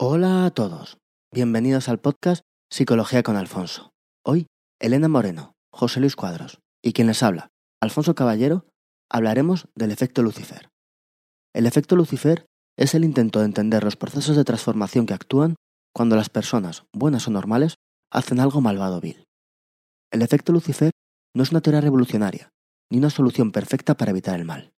Hola a todos. Bienvenidos al podcast Psicología con Alfonso. Hoy, Elena Moreno, José Luis Cuadros y quien les habla, Alfonso Caballero, hablaremos del efecto Lucifer. El efecto Lucifer es el intento de entender los procesos de transformación que actúan cuando las personas, buenas o normales, hacen algo malvado o vil. El efecto Lucifer no es una teoría revolucionaria, ni una solución perfecta para evitar el mal.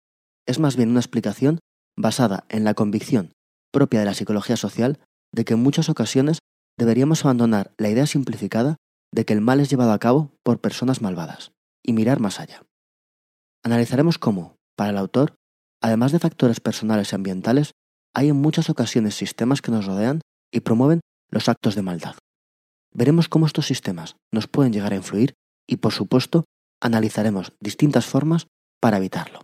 Es más bien una explicación basada en la convicción propia de la psicología social de que en muchas ocasiones deberíamos abandonar la idea simplificada de que el mal es llevado a cabo por personas malvadas y mirar más allá. Analizaremos cómo, para el autor, además de factores personales y ambientales, hay en muchas ocasiones sistemas que nos rodean y promueven los actos de maldad. Veremos cómo estos sistemas nos pueden llegar a influir y, por supuesto, analizaremos distintas formas para evitarlo.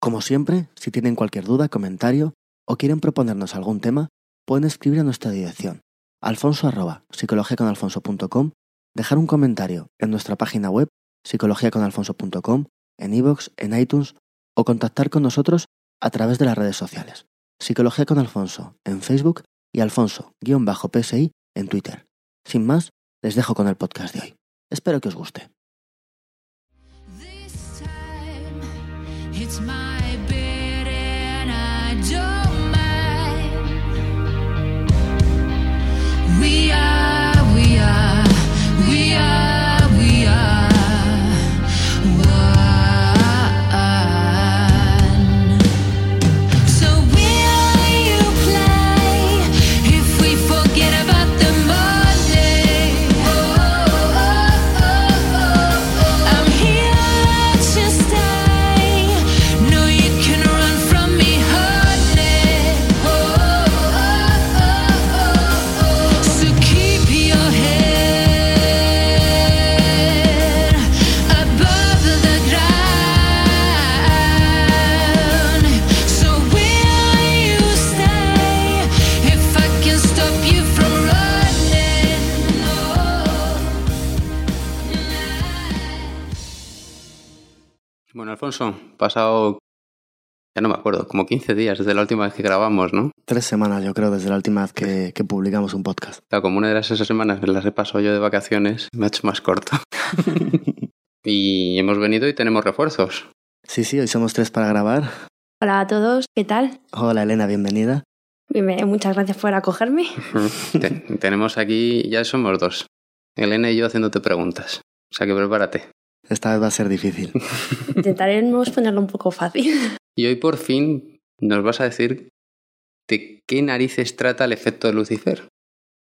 Como siempre, si tienen cualquier duda, comentario o quieren proponernos algún tema, pueden escribir a nuestra dirección alfonso dejar un comentario en nuestra página web psicologiaconalfonso.com, en iVoox, en iTunes o contactar con nosotros a través de las redes sociales. Psicología con Alfonso en Facebook y Alfonso-PSI en Twitter. Sin más, les dejo con el podcast de hoy. Espero que os guste. Alfonso, pasado, ya no me acuerdo, como 15 días desde la última vez que grabamos, ¿no? Tres semanas, yo creo, desde la última vez que, publicamos un podcast. Claro, como una de esas semanas me las he pasado yo de vacaciones, me ha hecho más corto. y hemos venido y tenemos refuerzos. Sí, sí, hoy somos tres para grabar. Hola a todos, ¿qué tal? Hola Elena, bienvenida. muchas gracias por acogerme. tenemos aquí, ya somos dos. Elena y yo haciéndote preguntas. O sea que prepárate. Esta vez va a ser difícil. Intentaremos ponerlo un poco fácil. Y hoy por fin nos vas a decir de qué narices trata el efecto de Lucifer.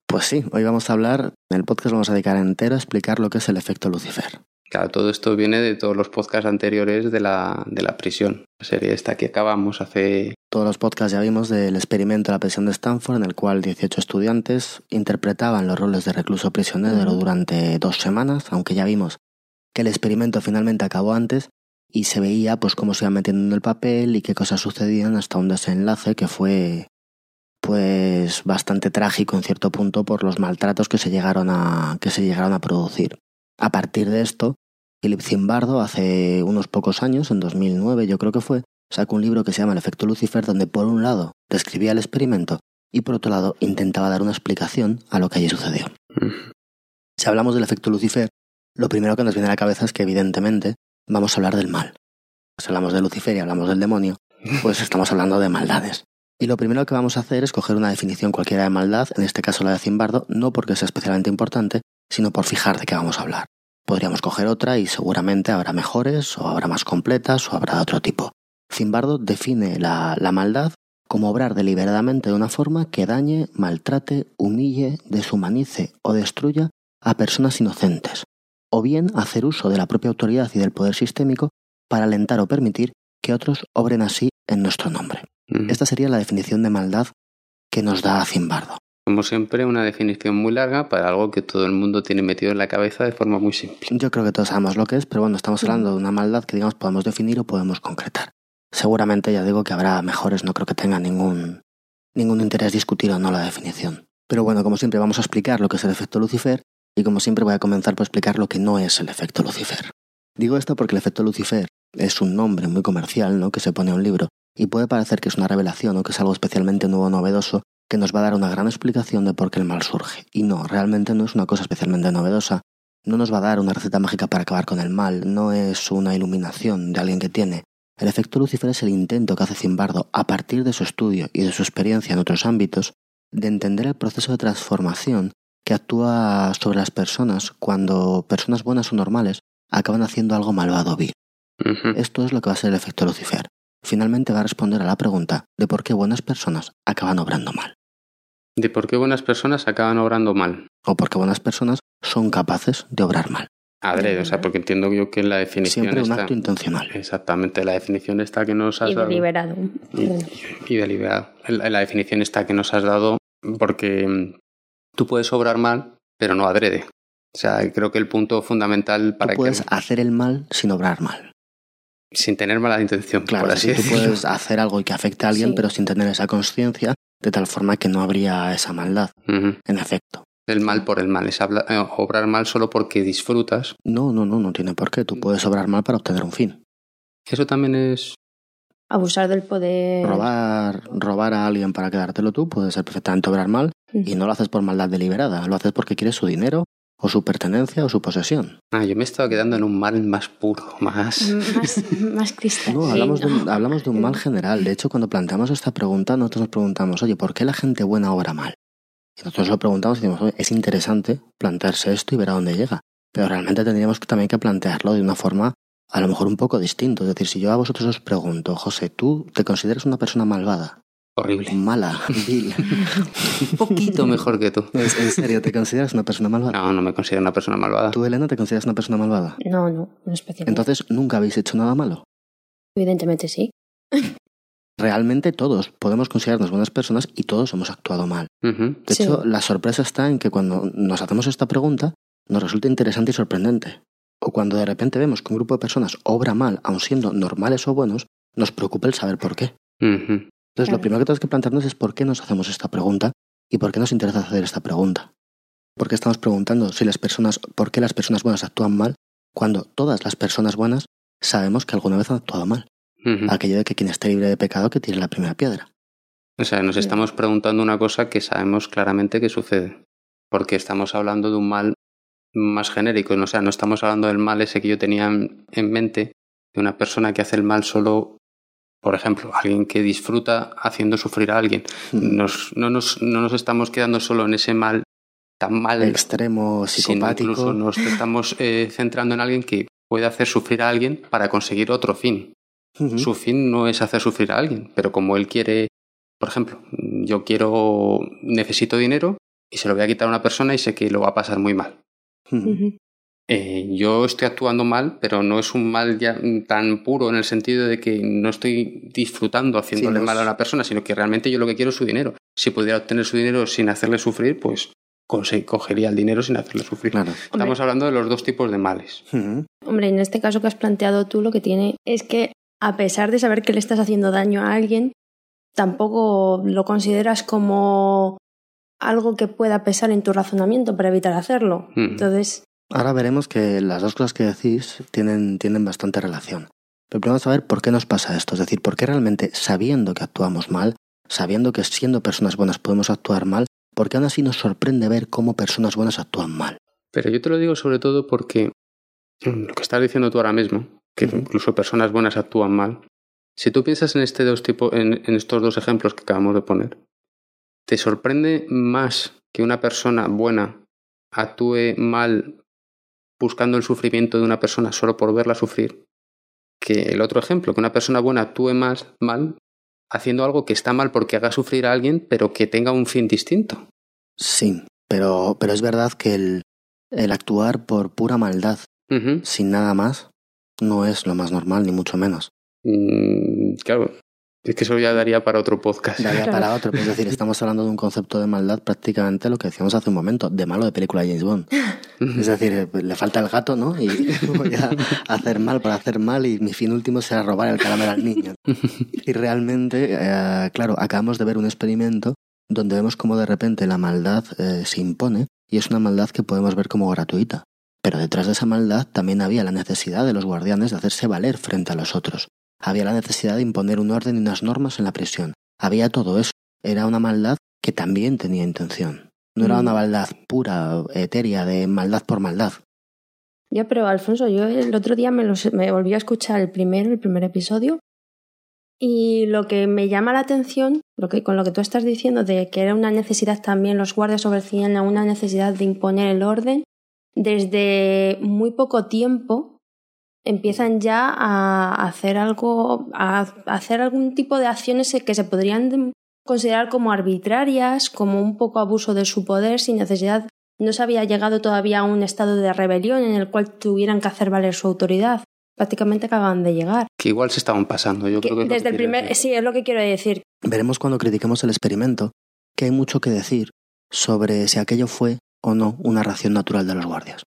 Pues sí, hoy vamos a hablar, en el podcast vamos a dedicar entero a explicar lo que es el efecto Lucifer. Claro, todo esto viene de todos los podcasts anteriores de la, de la prisión, la serie esta que acabamos hace... Todos los podcasts ya vimos del experimento de la prisión de Stanford, en el cual 18 estudiantes interpretaban los roles de recluso prisionero durante dos semanas, aunque ya vimos que el experimento finalmente acabó antes y se veía pues cómo se iba metiendo en el papel y qué cosas sucedían hasta un desenlace que fue pues bastante trágico en cierto punto por los maltratos que se llegaron a que se llegaron a producir. A partir de esto, Philip Zimbardo hace unos pocos años, en 2009 yo creo que fue, sacó un libro que se llama El efecto Lucifer donde por un lado describía el experimento y por otro lado intentaba dar una explicación a lo que allí sucedió. Si hablamos del efecto Lucifer, lo primero que nos viene a la cabeza es que evidentemente vamos a hablar del mal. Si hablamos de Lucifer y hablamos del demonio, pues estamos hablando de maldades. Y lo primero que vamos a hacer es coger una definición cualquiera de maldad, en este caso la de Zimbardo, no porque sea especialmente importante, sino por fijar de qué vamos a hablar. Podríamos coger otra y seguramente habrá mejores, o habrá más completas, o habrá de otro tipo. Zimbardo define la, la maldad como obrar deliberadamente de una forma que dañe, maltrate, humille, deshumanice o destruya a personas inocentes, o bien hacer uso de la propia autoridad y del poder sistémico para alentar o permitir que otros obren así en nuestro nombre. Esta sería la definición de maldad que nos da Zimbardo. Como siempre, una definición muy larga para algo que todo el mundo tiene metido en la cabeza de forma muy simple. Yo creo que todos sabemos lo que es, pero bueno, estamos hablando de una maldad que digamos podemos definir o podemos concretar. Seguramente ya digo que habrá mejores, no creo que tenga ningún, ningún interés discutir o no la definición. Pero bueno, como siempre vamos a explicar lo que es el efecto Lucifer y como siempre voy a comenzar por explicar lo que no es el efecto Lucifer. Digo esto porque el efecto Lucifer es un nombre muy comercial ¿no? que se pone a un libro y puede parecer que es una revelación o que es algo especialmente nuevo o novedoso que nos va a dar una gran explicación de por qué el mal surge. Y no, realmente no es una cosa especialmente novedosa. No nos va a dar una receta mágica para acabar con el mal, no es una iluminación de alguien que tiene. El efecto Lucifer es el intento que hace Zimbardo, a partir de su estudio y de su experiencia en otros ámbitos, de entender el proceso de transformación que actúa sobre las personas cuando personas buenas o normales acaban haciendo algo malvado o vil. Esto es lo que va a ser el efecto Lucifer. Finalmente va a responder a la pregunta de por qué buenas personas acaban obrando mal de por qué buenas personas acaban obrando mal. O porque buenas personas son capaces de obrar mal. Adrede, o sea, porque entiendo yo que en la definición Siempre un acto intencional. Exactamente, la definición está que nos has y deliberado. Y, deliberado. La, la definición está que nos has dado porque tú puedes obrar mal, pero no adrede. O sea, creo que el punto fundamental para tú puedes hacer el mal sin obrar mal. Sin tener mala intención, claro, por así Tú puedes hacer algo que afecte a alguien, pero sin tener esa conciencia de tal forma que no habría esa maldad, en efecto. El mal por el mal, es eh, obrar mal solo porque disfrutas. No, no, no, no tiene por qué. Tú puedes obrar mal para obtener un fin. Eso también es... Abusar del poder. Robar, robar a alguien para quedártelo tú puede ser perfectamente obrar mal y no lo haces por maldad deliberada, lo haces porque quieres su dinero o su pertenencia o su posesión. Ah, yo me estaba quedando en un mal más puro, más... Más, cristal. No, hablamos, de un, hablamos de un mal general. De hecho, cuando planteamos esta pregunta, nosotros nos preguntamos, oye, ¿por qué la gente buena obra mal? Y nosotros lo preguntamos y decimos, oye, es interesante plantearse esto y ver a dónde llega. Pero realmente tendríamos también que plantearlo de una forma a lo mejor un poco distinto. Es decir, si yo a vosotros os pregunto, José, ¿tú te consideras una persona malvada? Horrible. Mala, vil. un poquito mejor que tú. ¿En serio? ¿Te consideras una persona malvada? No, no me considero una persona malvada. ¿Tú, Elena, te consideras una persona malvada? No, no, no especialmente. Entonces, ¿nunca habéis hecho nada malo? Evidentemente sí. Realmente todos podemos considerarnos buenas personas y todos hemos actuado mal. De hecho, la sorpresa está en que cuando nos hacemos esta pregunta, nos resulta interesante y sorprendente. O cuando de repente vemos que un grupo de personas obra mal, aun siendo normales o buenos, nos preocupa el saber por qué. Entonces, lo primero que tenemos que plantearnos es por qué nos hacemos esta pregunta y por qué nos interesa hacer esta pregunta. ¿Por qué estamos preguntando si las personas, por qué las personas buenas actúan mal cuando todas las personas buenas sabemos que alguna vez han actuado mal? Aquello de que quien esté libre de pecado que tire la primera piedra. O sea, nos estamos preguntando una cosa que sabemos claramente que sucede. Porque estamos hablando de un mal más genérico. O sea, no estamos hablando del mal ese que yo tenía en mente, de una persona que hace el mal solo por ejemplo, alguien que disfruta haciendo sufrir a alguien. Mm. Nos, no, nos, no nos estamos quedando solo en ese mal tan mal. Extremo psicopático. Incluso nos estamos eh, centrando en alguien que puede hacer sufrir a alguien para conseguir otro fin. Su fin no es hacer sufrir a alguien, pero como él quiere, por ejemplo, yo quiero, necesito dinero y se lo voy a quitar a una persona y sé que lo va a pasar muy mal. Eh, yo estoy actuando mal, pero no es un mal ya tan puro en el sentido de que no estoy disfrutando haciéndole mal a una persona, sino que realmente yo lo que quiero es su dinero. Si pudiera obtener su dinero sin hacerle sufrir, pues cogería el dinero sin hacerle sufrir. Estamos hablando de los dos tipos de males. Hombre, en este caso que has planteado tú, lo que tiene es que a pesar de saber que le estás haciendo daño a alguien, tampoco lo consideras como algo que pueda pesar en tu razonamiento para evitar hacerlo. Entonces, Ahora veremos que las dos cosas que decís tienen, tienen bastante relación. Pero primero saber por qué nos pasa esto, es decir, por qué realmente sabiendo que actuamos mal, sabiendo que siendo personas buenas podemos actuar mal, por qué aún así nos sorprende ver cómo personas buenas actúan mal. Pero yo te lo digo sobre todo porque mm, lo que estás diciendo tú ahora mismo, que incluso personas buenas actúan mal, si tú piensas en, este dos tipo, en estos dos ejemplos que acabamos de poner, ¿te sorprende más que una persona buena actúe mal buscando el sufrimiento de una persona solo por verla sufrir, que el otro ejemplo, que una persona buena actúe más mal haciendo algo que está mal porque haga sufrir a alguien, pero que tenga un fin distinto. Sí, pero, pero es verdad que el, el actuar por pura maldad, sin nada más, no es lo más normal, ni mucho menos. Mm, claro, es que eso ya daría para otro podcast. Daría para otro, es decir, estamos hablando de un concepto de maldad prácticamente lo que decíamos hace un momento, de malo de película James Bond. Es decir, le falta el gato, ¿no? Y voy a hacer mal para hacer mal y mi fin último será robar el caramelo al niño. Y realmente, eh, claro, acabamos de ver un experimento donde vemos cómo de repente la maldad eh, se impone y es una maldad que podemos ver como gratuita. Pero detrás de esa maldad también había la necesidad de los guardianes de hacerse valer frente a los otros. Había la necesidad de imponer un orden y unas normas en la prisión. Había todo eso. Era una maldad que también tenía intención. No era una maldad pura, etérea, de maldad por maldad. Ya, pero Alfonso, yo el otro día me, me volví a escuchar el primero, el primer episodio, y lo que me llama la atención, lo que, con lo que tú estás diciendo, de que era una necesidad también, los guardias ofrecían una necesidad de imponer el orden, desde muy poco tiempo empiezan ya a hacer algo, a hacer algún tipo de acciones que se podrían considerar como arbitrarias, como un poco abuso de su poder sin necesidad. No se había llegado todavía a un estado de rebelión en el cual tuvieran que hacer valer su autoridad. Prácticamente acaban de llegar. Que igual se estaban pasando, yo creo que. Desde el primer. Sí, es lo que quiero decir. Veremos cuando critiquemos el experimento que hay mucho que decir sobre si aquello fue o no una ración natural de los guardias.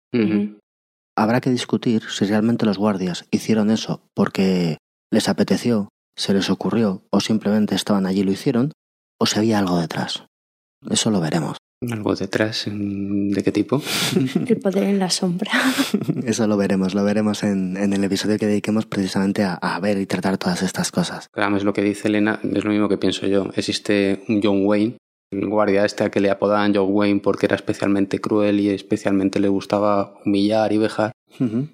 Habrá que discutir si realmente los guardias hicieron eso porque les apeteció, se les ocurrió o simplemente estaban allí y lo hicieron, o si había algo detrás. Eso lo veremos. ¿Algo detrás? ¿De qué tipo? El poder en la sombra. Eso lo veremos, lo veremos en, el episodio que dediquemos precisamente a, ver y tratar todas estas cosas. es lo que dice Elena, es lo mismo que pienso yo. Existe un John Wayne, guardia este a que le apodaban John Wayne porque era especialmente cruel y especialmente le gustaba humillar y vejar.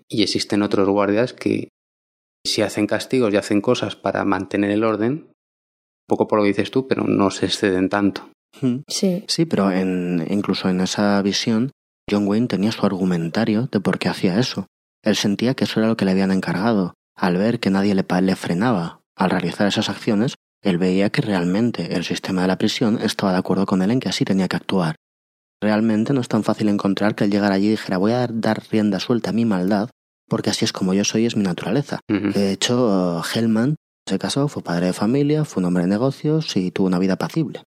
Y existen otros guardias que si hacen castigos y hacen cosas para mantener el orden, poco por lo que dices tú, pero no se exceden tanto. Sí. Sí, pero en, incluso en esa visión, John Wayne tenía su argumentario de por qué hacía eso. Él sentía que eso era lo que le habían encargado. Al ver que nadie le, le frenaba al realizar esas acciones, él veía que realmente el sistema de la prisión estaba de acuerdo con él en que así tenía que actuar. Realmente no es tan fácil encontrar que él llegara allí y dijera voy a dar rienda suelta a mi maldad porque así es como yo soy, es mi naturaleza. De hecho, Hellman se casó, fue padre de familia, fue un hombre de negocios y tuvo una vida apacible.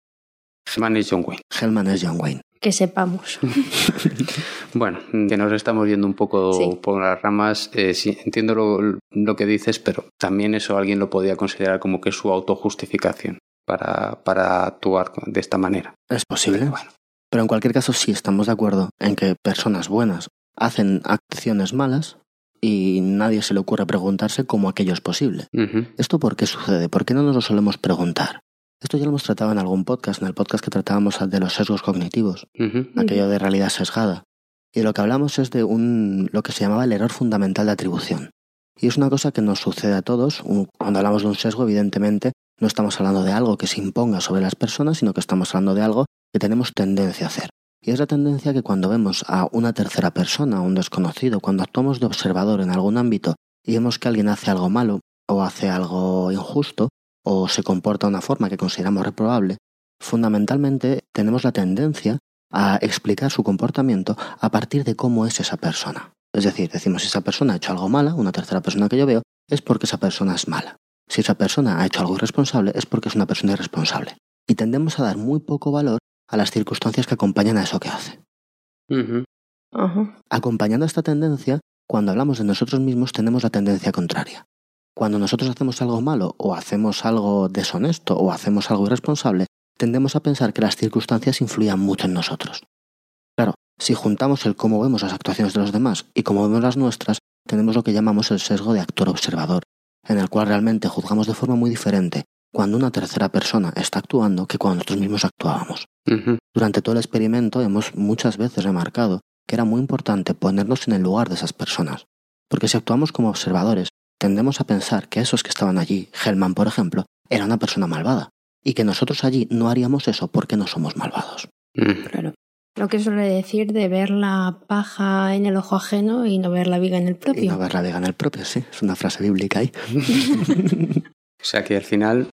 Hellman es John Wayne. Hellman es John Wayne. Que sepamos. bueno, que nos estamos viendo un poco por las ramas. Eh, entiendo lo, que dices, pero también eso alguien lo podía considerar como que es su autojustificación para, para actuar de esta manera. Es posible. Bueno. Pero en cualquier caso, sí estamos de acuerdo en que personas buenas hacen acciones malas y nadie se le ocurre preguntarse cómo aquello es posible. ¿Esto por qué sucede? ¿Por qué no nos lo solemos preguntar? Esto ya lo hemos tratado en algún podcast, en el podcast que tratábamos de los sesgos cognitivos, aquello de realidad sesgada. Y lo que hablamos es de un, lo que se llamaba el error fundamental de atribución. Y es una cosa que nos sucede a todos. Cuando hablamos de un sesgo, evidentemente, no estamos hablando de algo que se imponga sobre las personas, sino que estamos hablando de algo que tenemos tendencia a hacer. Y es la tendencia que cuando vemos a una tercera persona, a un desconocido, cuando actuamos de observador en algún ámbito y vemos que alguien hace algo malo o hace algo injusto, o se comporta de una forma que consideramos reprobable, fundamentalmente tenemos la tendencia a explicar su comportamiento a partir de cómo es esa persona. Es decir, decimos si esa persona ha hecho algo mala, una tercera persona que yo veo, es porque esa persona es mala. Si esa persona ha hecho algo irresponsable, es porque es una persona irresponsable. Y tendemos a dar muy poco valor a las circunstancias que acompañan a eso que hace. Acompañando esta tendencia, cuando hablamos de nosotros mismos tenemos la tendencia contraria. Cuando nosotros hacemos algo malo o hacemos algo deshonesto o hacemos algo irresponsable, tendemos a pensar que las circunstancias influyan mucho en nosotros. Claro, si juntamos el cómo vemos las actuaciones de los demás y cómo vemos las nuestras, tenemos lo que llamamos el sesgo de actor-observador, en el cual realmente juzgamos de forma muy diferente cuando una tercera persona está actuando que cuando nosotros mismos actuábamos. Durante todo el experimento hemos muchas veces remarcado que era muy importante ponernos en el lugar de esas personas, porque si actuamos como observadores tendemos a pensar que esos que estaban allí, Hellman por ejemplo, era una persona malvada, y que nosotros allí no haríamos eso porque no somos malvados. Claro. Lo que suele decir de ver la paja en el ojo ajeno y no ver la viga en el propio. Y no ver la viga en el propio, sí. Es una frase bíblica ahí. o sea que al final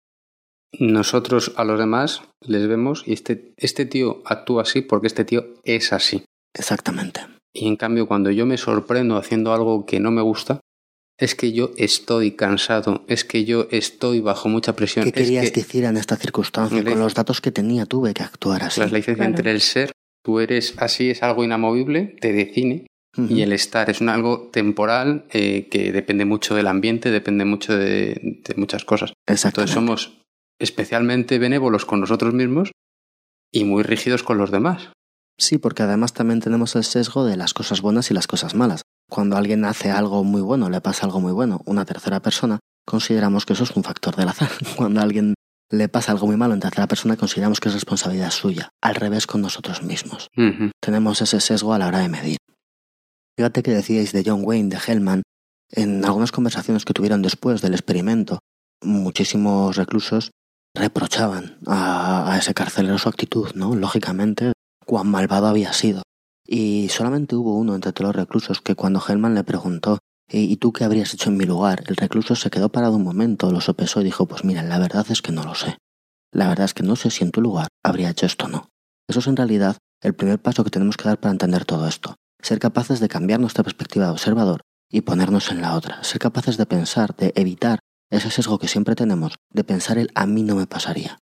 nosotros a los demás les vemos y este, este tío actúa así porque este tío es así. Exactamente. Y en cambio cuando yo me sorprendo haciendo algo que no me gusta, es que yo estoy cansado, es que yo estoy bajo mucha presión. ¿Qué querías decir en esta circunstancia? Con los datos que tenía tuve que actuar así. La licencia entre el ser, tú eres así, es algo inamovible, te define, y el estar es un algo temporal eh, que depende mucho del ambiente, depende mucho de, muchas cosas. Entonces somos especialmente benévolos con nosotros mismos y muy rígidos con los demás. Sí, porque además también tenemos el sesgo de las cosas buenas y las cosas malas. Cuando alguien hace algo muy bueno, le pasa algo muy bueno, una tercera persona, consideramos que eso es un factor del azar. Cuando alguien le pasa algo muy malo en tercera persona, consideramos que es responsabilidad suya. Al revés con nosotros mismos. Tenemos ese sesgo a la hora de medir. Fíjate que decíais de John Wayne, de Hellman, en algunas conversaciones que tuvieron después del experimento, muchísimos reclusos reprochaban a, a ese carcelero su actitud, ¿no? Lógicamente, cuán malvado había sido. Y solamente hubo uno entre todos los reclusos que cuando Hellman le preguntó ¿Y tú qué habrías hecho en mi lugar? El recluso se quedó parado un momento, lo sopesó y dijo Pues mira, la verdad es que no lo sé. La verdad es que no sé si en tu lugar habría hecho esto o no. Eso es en realidad el primer paso que tenemos que dar para entender todo esto. Ser capaces de cambiar nuestra perspectiva de observador y ponernos en la otra. Ser capaces de pensar, de evitar ese sesgo que siempre tenemos, de pensar el a mí no me pasaría.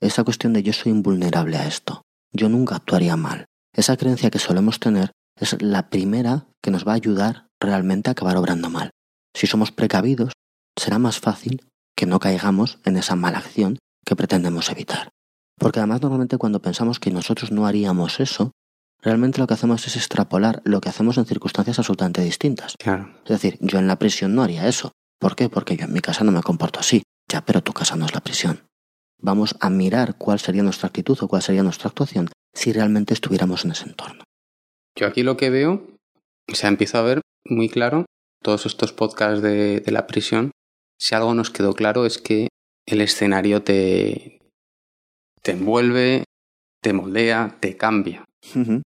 Esa cuestión de yo soy invulnerable a esto. Yo nunca actuaría mal. Esa creencia que solemos tener es la primera que nos va a ayudar realmente a acabar obrando mal. Si somos precavidos, será más fácil que no caigamos en esa mala acción que pretendemos evitar. Porque además normalmente cuando pensamos que nosotros no haríamos eso, realmente lo que hacemos es extrapolar lo que hacemos en circunstancias absolutamente distintas. Claro. Es decir, yo en la prisión no haría eso. ¿Por qué? Porque yo en mi casa no me comporto así. Ya, pero tu casa no es la prisión. Vamos a mirar cuál sería nuestra actitud o cuál sería nuestra actuación si realmente estuviéramos en ese entorno. Yo aquí lo que veo, o sea, empiezo a ver muy claro todos estos podcasts de, la prisión. Si algo nos quedó claro es que el escenario te, te envuelve, te moldea, te cambia.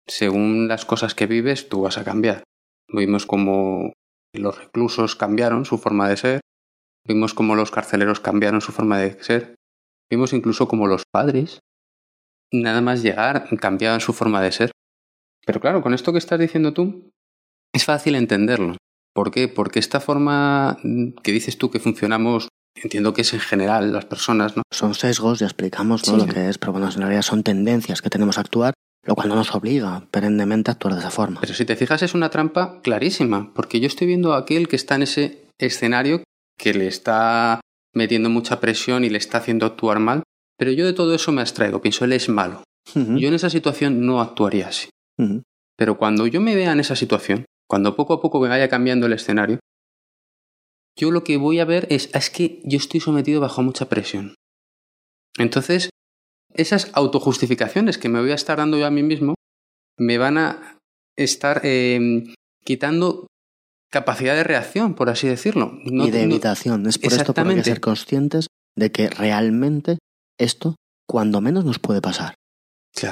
Según las cosas que vives, tú vas a cambiar. Vimos como los reclusos cambiaron su forma de ser, vimos como los carceleros cambiaron su forma de ser, vimos incluso como los padres, nada más llegar, cambiaban su forma de ser. Pero claro, con esto que estás diciendo tú, es fácil entenderlo. ¿Por qué? Porque esta forma que dices tú que funcionamos, entiendo que es en general las personas, ¿no? Son sesgos, ya explicamos lo que es, pero bueno, en realidad son tendencias que tenemos a actuar, lo cual no nos obliga perennemente a actuar de esa forma. Pero si te fijas es una trampa clarísima, porque yo estoy viendo a aquel que está en ese escenario que le está metiendo mucha presión y le está haciendo actuar mal, pero yo de todo eso me abstraigo, pienso, él es malo. Yo en esa situación no actuaría así. Pero cuando yo me vea en esa situación, cuando poco a poco me vaya cambiando el escenario, yo lo que voy a ver es, es que yo estoy sometido bajo mucha presión. Entonces, esas autojustificaciones que me voy a estar dando yo a mí mismo me van a estar em, quitando capacidad de reacción, por así decirlo. y de evitación. es por esto que hay que ser conscientes de que realmente esto, cuando menos, nos puede pasar.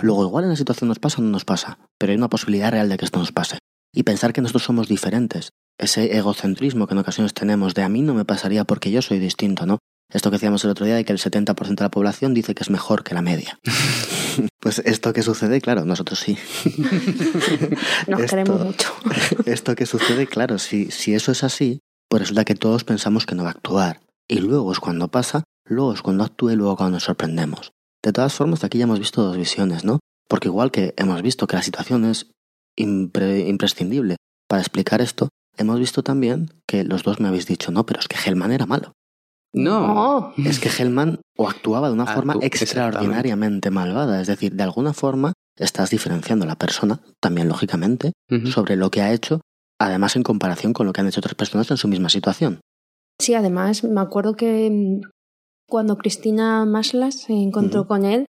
Luego, igual en la situación nos pasa o no nos pasa, pero hay una posibilidad real de que esto nos pase. Y pensar que nosotros somos diferentes, ese egocentrismo que en ocasiones tenemos de a mí no me pasaría porque yo soy distinto, ¿no? Esto que decíamos el otro día de que el 70% de la población dice que es mejor que la media. pues esto que sucede, claro, nosotros sí. Nos queremos mucho. esto que sucede, claro, si, si eso es así, pues resulta que todos pensamos que no va a actuar. Y luego es cuando pasa, luego es cuando actúa y luego cuando nos sorprendemos. De todas formas, aquí ya hemos visto dos visiones, ¿no? Porque igual que hemos visto que la situación es imprescindible para explicar esto, hemos visto también que los dos me habéis dicho, no, pero es que Hellman era malo. No. Es que Hellman o actuaba de una forma extraordinariamente malvada. Es decir, de alguna forma estás diferenciando a la persona, también lógicamente, sobre lo que ha hecho, además en comparación con lo que han hecho otras personas en su misma situación. Sí, además me acuerdo que mm, cuando Cristina Maslas se encontró con él,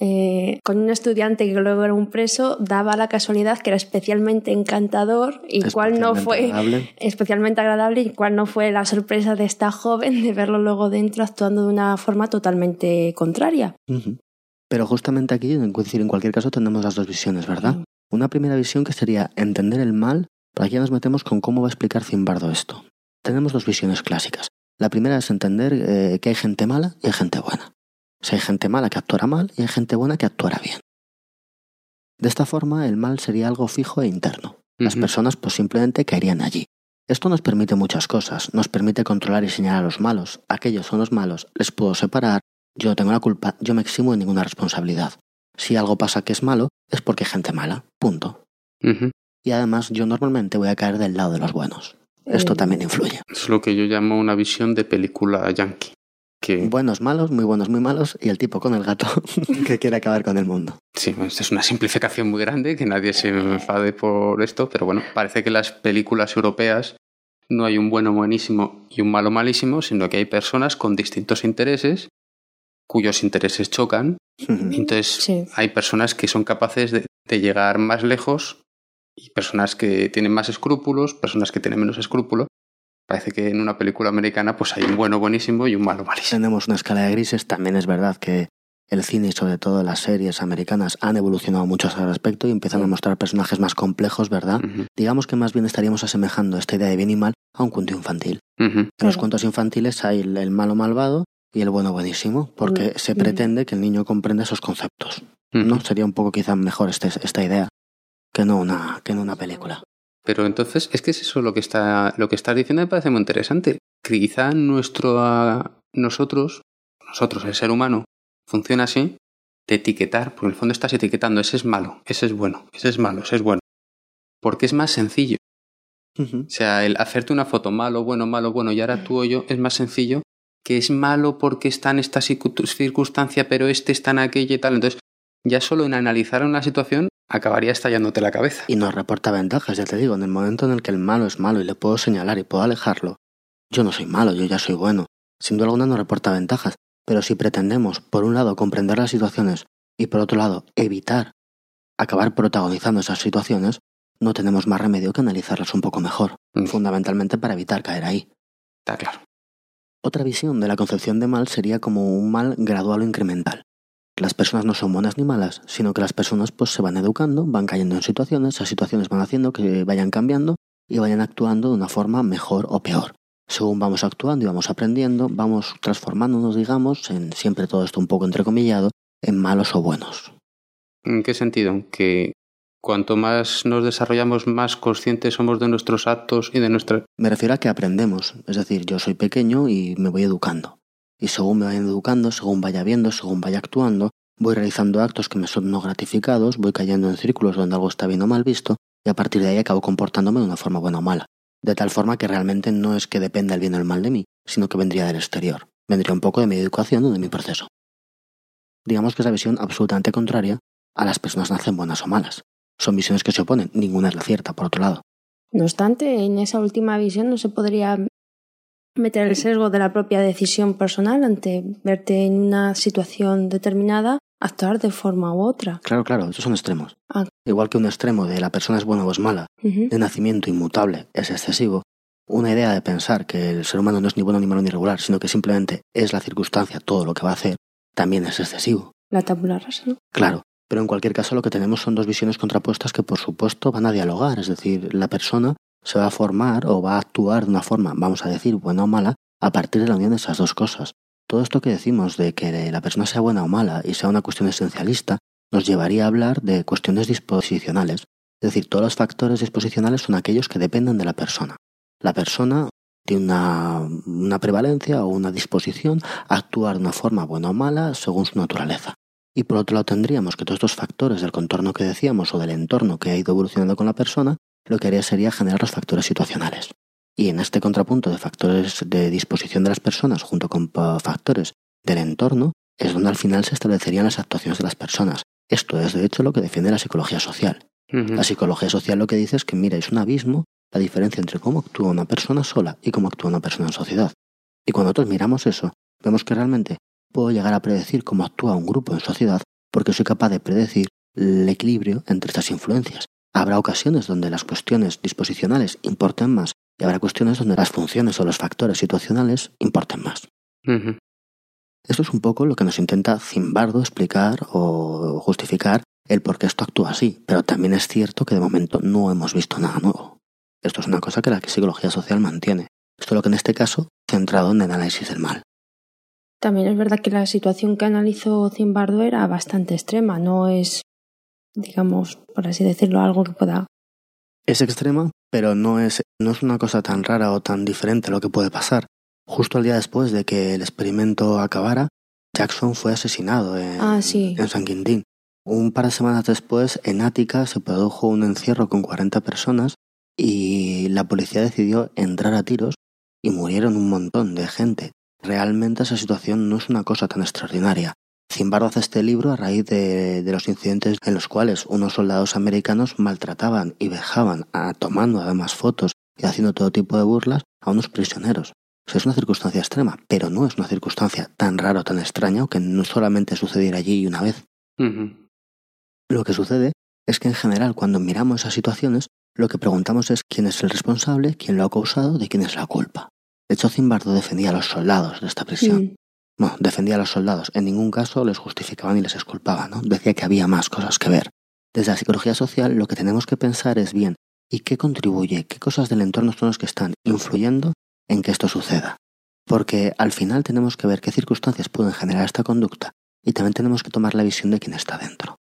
eh, con un estudiante que luego era un preso, daba la casualidad que era especialmente encantador y cuál no fue especialmente agradable y cuál no fue la sorpresa de esta joven de verlo luego dentro actuando de una forma totalmente contraria. Pero justamente aquí, en cualquier caso, tenemos las dos visiones, ¿verdad? Una primera visión que sería entender el mal, pero aquí ya nos metemos con cómo va a explicar Zimbardo esto. Tenemos dos visiones clásicas. La primera es entender eh, que hay gente mala y hay gente buena hay gente mala que actuará mal y hay gente buena que actuará bien. De esta forma, el mal sería algo fijo e interno. Las personas pues simplemente caerían allí. Esto nos permite muchas cosas. Nos permite controlar y señalar a los malos. Aquellos son los malos, les puedo separar, yo no tengo la culpa, yo me eximo de ninguna responsabilidad. Si algo pasa que es malo, es porque hay gente mala. Punto. Y además yo normalmente voy a caer del lado de los buenos. Esto también influye. Es lo que yo llamo una visión de película yankee. Buenos, malos, muy buenos, muy malos, y el tipo con el gato que quiere acabar con el mundo. Sí, pues es una simplificación muy grande, que nadie se enfade por esto, pero bueno, parece que las películas europeas no hay un bueno buenísimo y un malo malísimo, sino que hay personas con distintos intereses cuyos intereses chocan. Entonces hay personas que son capaces de, llegar más lejos y personas que tienen más escrúpulos, personas que tienen menos escrúpulos. Parece que en una película americana pues hay un bueno buenísimo y un malo malísimo. Tenemos una escala de grises. También es verdad que el cine y sobre todo las series americanas han evolucionado mucho a ese respecto y empiezan a mostrar personajes más complejos, ¿verdad? Digamos que más bien estaríamos asemejando esta idea de bien y mal a un cuento infantil. En los cuentos infantiles hay el, malo malvado y el bueno buenísimo, porque se pretende que el niño comprenda esos conceptos. ¿no? Sería un poco quizá mejor este, esta idea que no una, que no una película. Pero entonces, es que es eso lo que está, lo que estás diciendo me parece muy interesante. Que quizá nuestro nosotros, nosotros, el ser humano, funciona así, de etiquetar, porque en el fondo estás etiquetando, ese es malo, ese es bueno, ese es malo, ese es bueno. Porque es más sencillo. O sea, el hacerte una foto malo, bueno, malo, bueno, y ahora tú o yo, es más sencillo que es malo porque está en esta circunstancia, pero este está en aquella y tal. Entonces, ya solo en analizar una situación acabaría estallándote la cabeza. Y nos reporta ventajas, ya te digo, en el momento en el que el malo es malo y le puedo señalar y puedo alejarlo, yo no soy malo, yo ya soy bueno. Sin duda alguna nos reporta ventajas, pero si pretendemos, por un lado, comprender las situaciones y por otro lado, evitar acabar protagonizando esas situaciones, no tenemos más remedio que analizarlas un poco mejor, mm. fundamentalmente para evitar caer ahí. Está claro. Otra visión de la concepción de mal sería como un mal gradual o incremental. Las personas no son buenas ni malas, sino que las personas pues se van educando, van cayendo en situaciones, esas situaciones van haciendo que vayan cambiando y vayan actuando de una forma mejor o peor según vamos actuando y vamos aprendiendo, vamos transformándonos, digamos, en siempre todo esto un poco entrecomillado, en malos o buenos. ¿En qué sentido? Que cuanto más nos desarrollamos, más conscientes somos de nuestros actos y de nuestra... Me refiero a que aprendemos, es decir, yo soy pequeño y me voy educando. Y según me vayan educando, según vaya viendo, según vaya actuando, voy realizando actos que me son no gratificados, voy cayendo en círculos donde algo está bien o mal visto, y a partir de ahí acabo comportándome de una forma buena o mala de tal forma que realmente no es que dependa el bien o el mal de mí, sino que vendría del exterior, vendría un poco de mi educación o de mi proceso. Digamos que es la visión absolutamente contraria a las personas nacen buenas o malas. Son visiones que se oponen, ninguna es la cierta, por otro lado. No obstante, en esa última visión no se podría meter el sesgo de la propia decisión personal ante verte en una situación determinada actuar de forma u otra. Claro, claro, esos son extremos. Ah. Igual que un extremo de la persona es buena o es mala, de nacimiento inmutable es excesivo, una idea de pensar que el ser humano no es ni bueno ni malo ni regular, sino que simplemente es la circunstancia todo lo que va a hacer, también es excesivo. La tabula rasa, ¿no? Claro, pero en cualquier caso lo que tenemos son dos visiones contrapuestas que por supuesto van a dialogar, es decir, la persona se va a formar o va a actuar de una forma, vamos a decir, buena o mala, a partir de la unión de esas dos cosas. Todo esto que decimos de que la persona sea buena o mala y sea una cuestión esencialista nos llevaría a hablar de cuestiones disposicionales. Es decir, todos los factores disposicionales son aquellos que dependen de la persona. La persona tiene una, prevalencia o una disposición a actuar de una forma buena o mala según su naturaleza. Y por otro lado tendríamos que todos estos factores del contorno que decíamos o del entorno que ha ido evolucionando con la persona, lo que haría sería generar los factores situacionales. Y en este contrapunto de factores de disposición de las personas junto con factores del entorno, es donde al final se establecerían las actuaciones de las personas. Esto es, de hecho, lo que defiende la psicología social. La psicología social lo que dice es que, mira, es un abismo la diferencia entre cómo actúa una persona sola y cómo actúa una persona en sociedad. Y cuando nosotros miramos eso, vemos que realmente puedo llegar a predecir cómo actúa un grupo en sociedad porque soy capaz de predecir el equilibrio entre estas influencias. Habrá ocasiones donde las cuestiones disposicionales importen más y habrá cuestiones donde las funciones o los factores situacionales importen más. Esto es un poco lo que nos intenta Zimbardo explicar o justificar el por qué esto actúa así, pero también es cierto que de momento no hemos visto nada nuevo. Esto es una cosa que la psicología social mantiene. Esto es lo que en este caso centrado en el análisis del mal. También es verdad que la situación que analizó Zimbardo era bastante extrema, no es, digamos, por así decirlo, algo que pueda es extrema, pero no es, no es una cosa tan rara o tan diferente a lo que puede pasar. Justo al día después de que el experimento acabara, Jackson fue asesinado en, ah, en San Quintín. Un par de semanas después, en Ática se produjo un encierro con 40 personas y la policía decidió entrar a tiros y murieron un montón de gente. Realmente esa situación no es una cosa tan extraordinaria. Zimbardo hace este libro a raíz de, los incidentes en los cuales unos soldados americanos maltrataban y vejaban, a, tomando además fotos y haciendo todo tipo de burlas a unos prisioneros. es una circunstancia extrema, pero no es una circunstancia tan rara o tan extraña que no solamente sucediera allí una vez. Lo que sucede es que en general cuando miramos esas situaciones, lo que preguntamos es quién es el responsable, quién lo ha causado, de quién es la culpa. De hecho, Zimbardo defendía a los soldados de esta prisión. Bueno, defendía a los soldados. En ningún caso les justificaba ni les exculpaba, ¿no? Decía que había más cosas que ver. Desde la psicología social lo que tenemos que pensar es bien, ¿y qué contribuye? ¿Qué cosas del entorno son las que están influyendo en que esto suceda? Porque al final tenemos que ver qué circunstancias pueden generar esta conducta y también tenemos que tomar la visión de quien está dentro.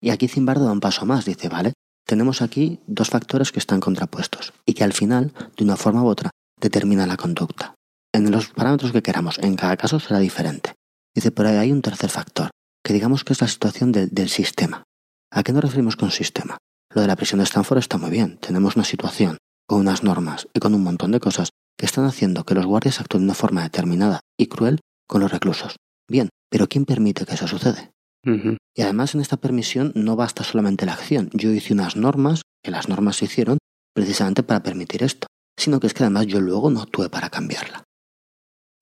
Y aquí Zimbardo da un paso más, dice, vale, tenemos aquí dos factores que están contrapuestos y que al final, de una forma u otra, determinan la conducta. En los parámetros que queramos, en cada caso será diferente. Dice, pero hay un tercer factor, que digamos que es la situación del sistema. ¿A qué nos referimos con sistema? Lo de la prisión de Stanford está muy bien. Tenemos una situación con unas normas y con un montón de cosas que están haciendo que los guardias actúen de una forma determinada y cruel con los reclusos. Bien, pero ¿quién permite que eso sucede? Y además en esta permisión no basta solamente la acción. Yo hice unas normas, que las normas se hicieron precisamente para permitir esto, sino que es que además yo luego no actué para cambiarla.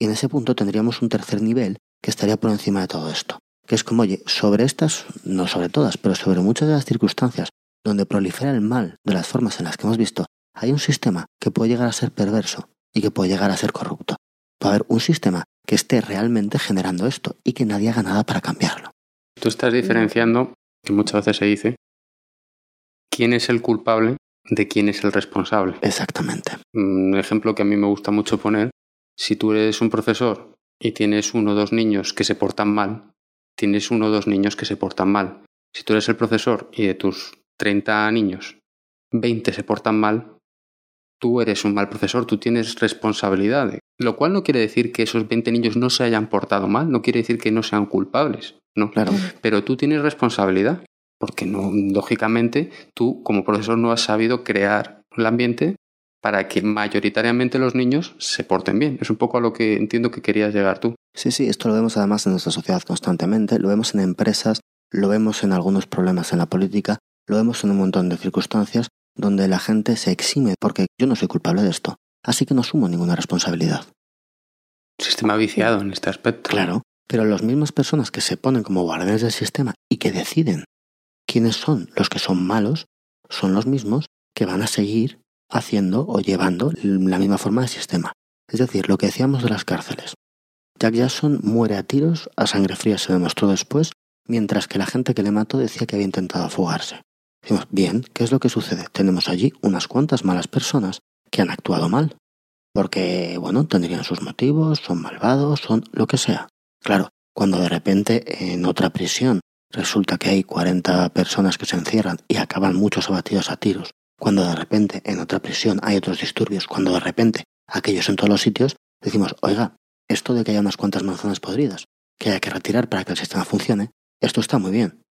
Y en ese punto tendríamos un tercer nivel que estaría por encima de todo esto, que es como, oye, sobre estas, no sobre todas, pero sobre muchas de las circunstancias donde prolifera el mal de las formas en las que hemos visto, hay un sistema que puede llegar a ser perverso y que puede llegar a ser corrupto. Puede haber un sistema que esté realmente generando esto y que nadie haga nada para cambiarlo. Tú estás diferenciando, que muchas veces se dice, quién es el culpable de quién es el responsable. Exactamente. Un ejemplo que a mí me gusta mucho poner, si tú eres un profesor y tienes uno o dos niños que se portan mal, tienes uno o dos niños que se portan mal. Si tú eres el profesor y de tus 30 niños, 20 se portan mal, tú eres un mal profesor, tú tienes responsabilidad. Lo cual no quiere decir que esos 20 niños no se hayan portado mal, no quiere decir que no sean culpables, no. Claro. Pero tú tienes responsabilidad, porque no, lógicamente tú como profesor no has sabido crear el ambiente para que mayoritariamente los niños se porten bien. Es un poco a lo que entiendo que querías llegar tú. Sí, sí, esto lo vemos además en nuestra sociedad constantemente, lo vemos en empresas, lo vemos en algunos problemas en la política, lo vemos en un montón de circunstancias donde la gente se exime porque yo no soy culpable de esto, así que no asumo ninguna responsabilidad. Sistema viciado en este aspecto. Claro, pero las mismas personas que se ponen como guardianes del sistema y que deciden quiénes son los que son malos, son los mismos que van a seguir haciendo o llevando la misma forma de sistema. Es decir, lo que decíamos de las cárceles. Jack Jackson muere a tiros, a sangre fría se demostró después, mientras que la gente que le mató decía que había intentado fugarse. Decimos, bien, ¿qué es lo que sucede? Tenemos allí unas cuantas malas personas que han actuado mal. Porque, bueno, tendrían sus motivos, son malvados, son lo que sea. Claro, cuando de repente en otra prisión resulta que hay 40 personas que se encierran y acaban muchos abatidos a tiros, cuando de repente en otra prisión hay otros disturbios, cuando de repente aquellos en todos los sitios, decimos, oiga, esto de que haya unas cuantas manzanas podridas, que haya que retirar para que el sistema funcione, esto está muy bien.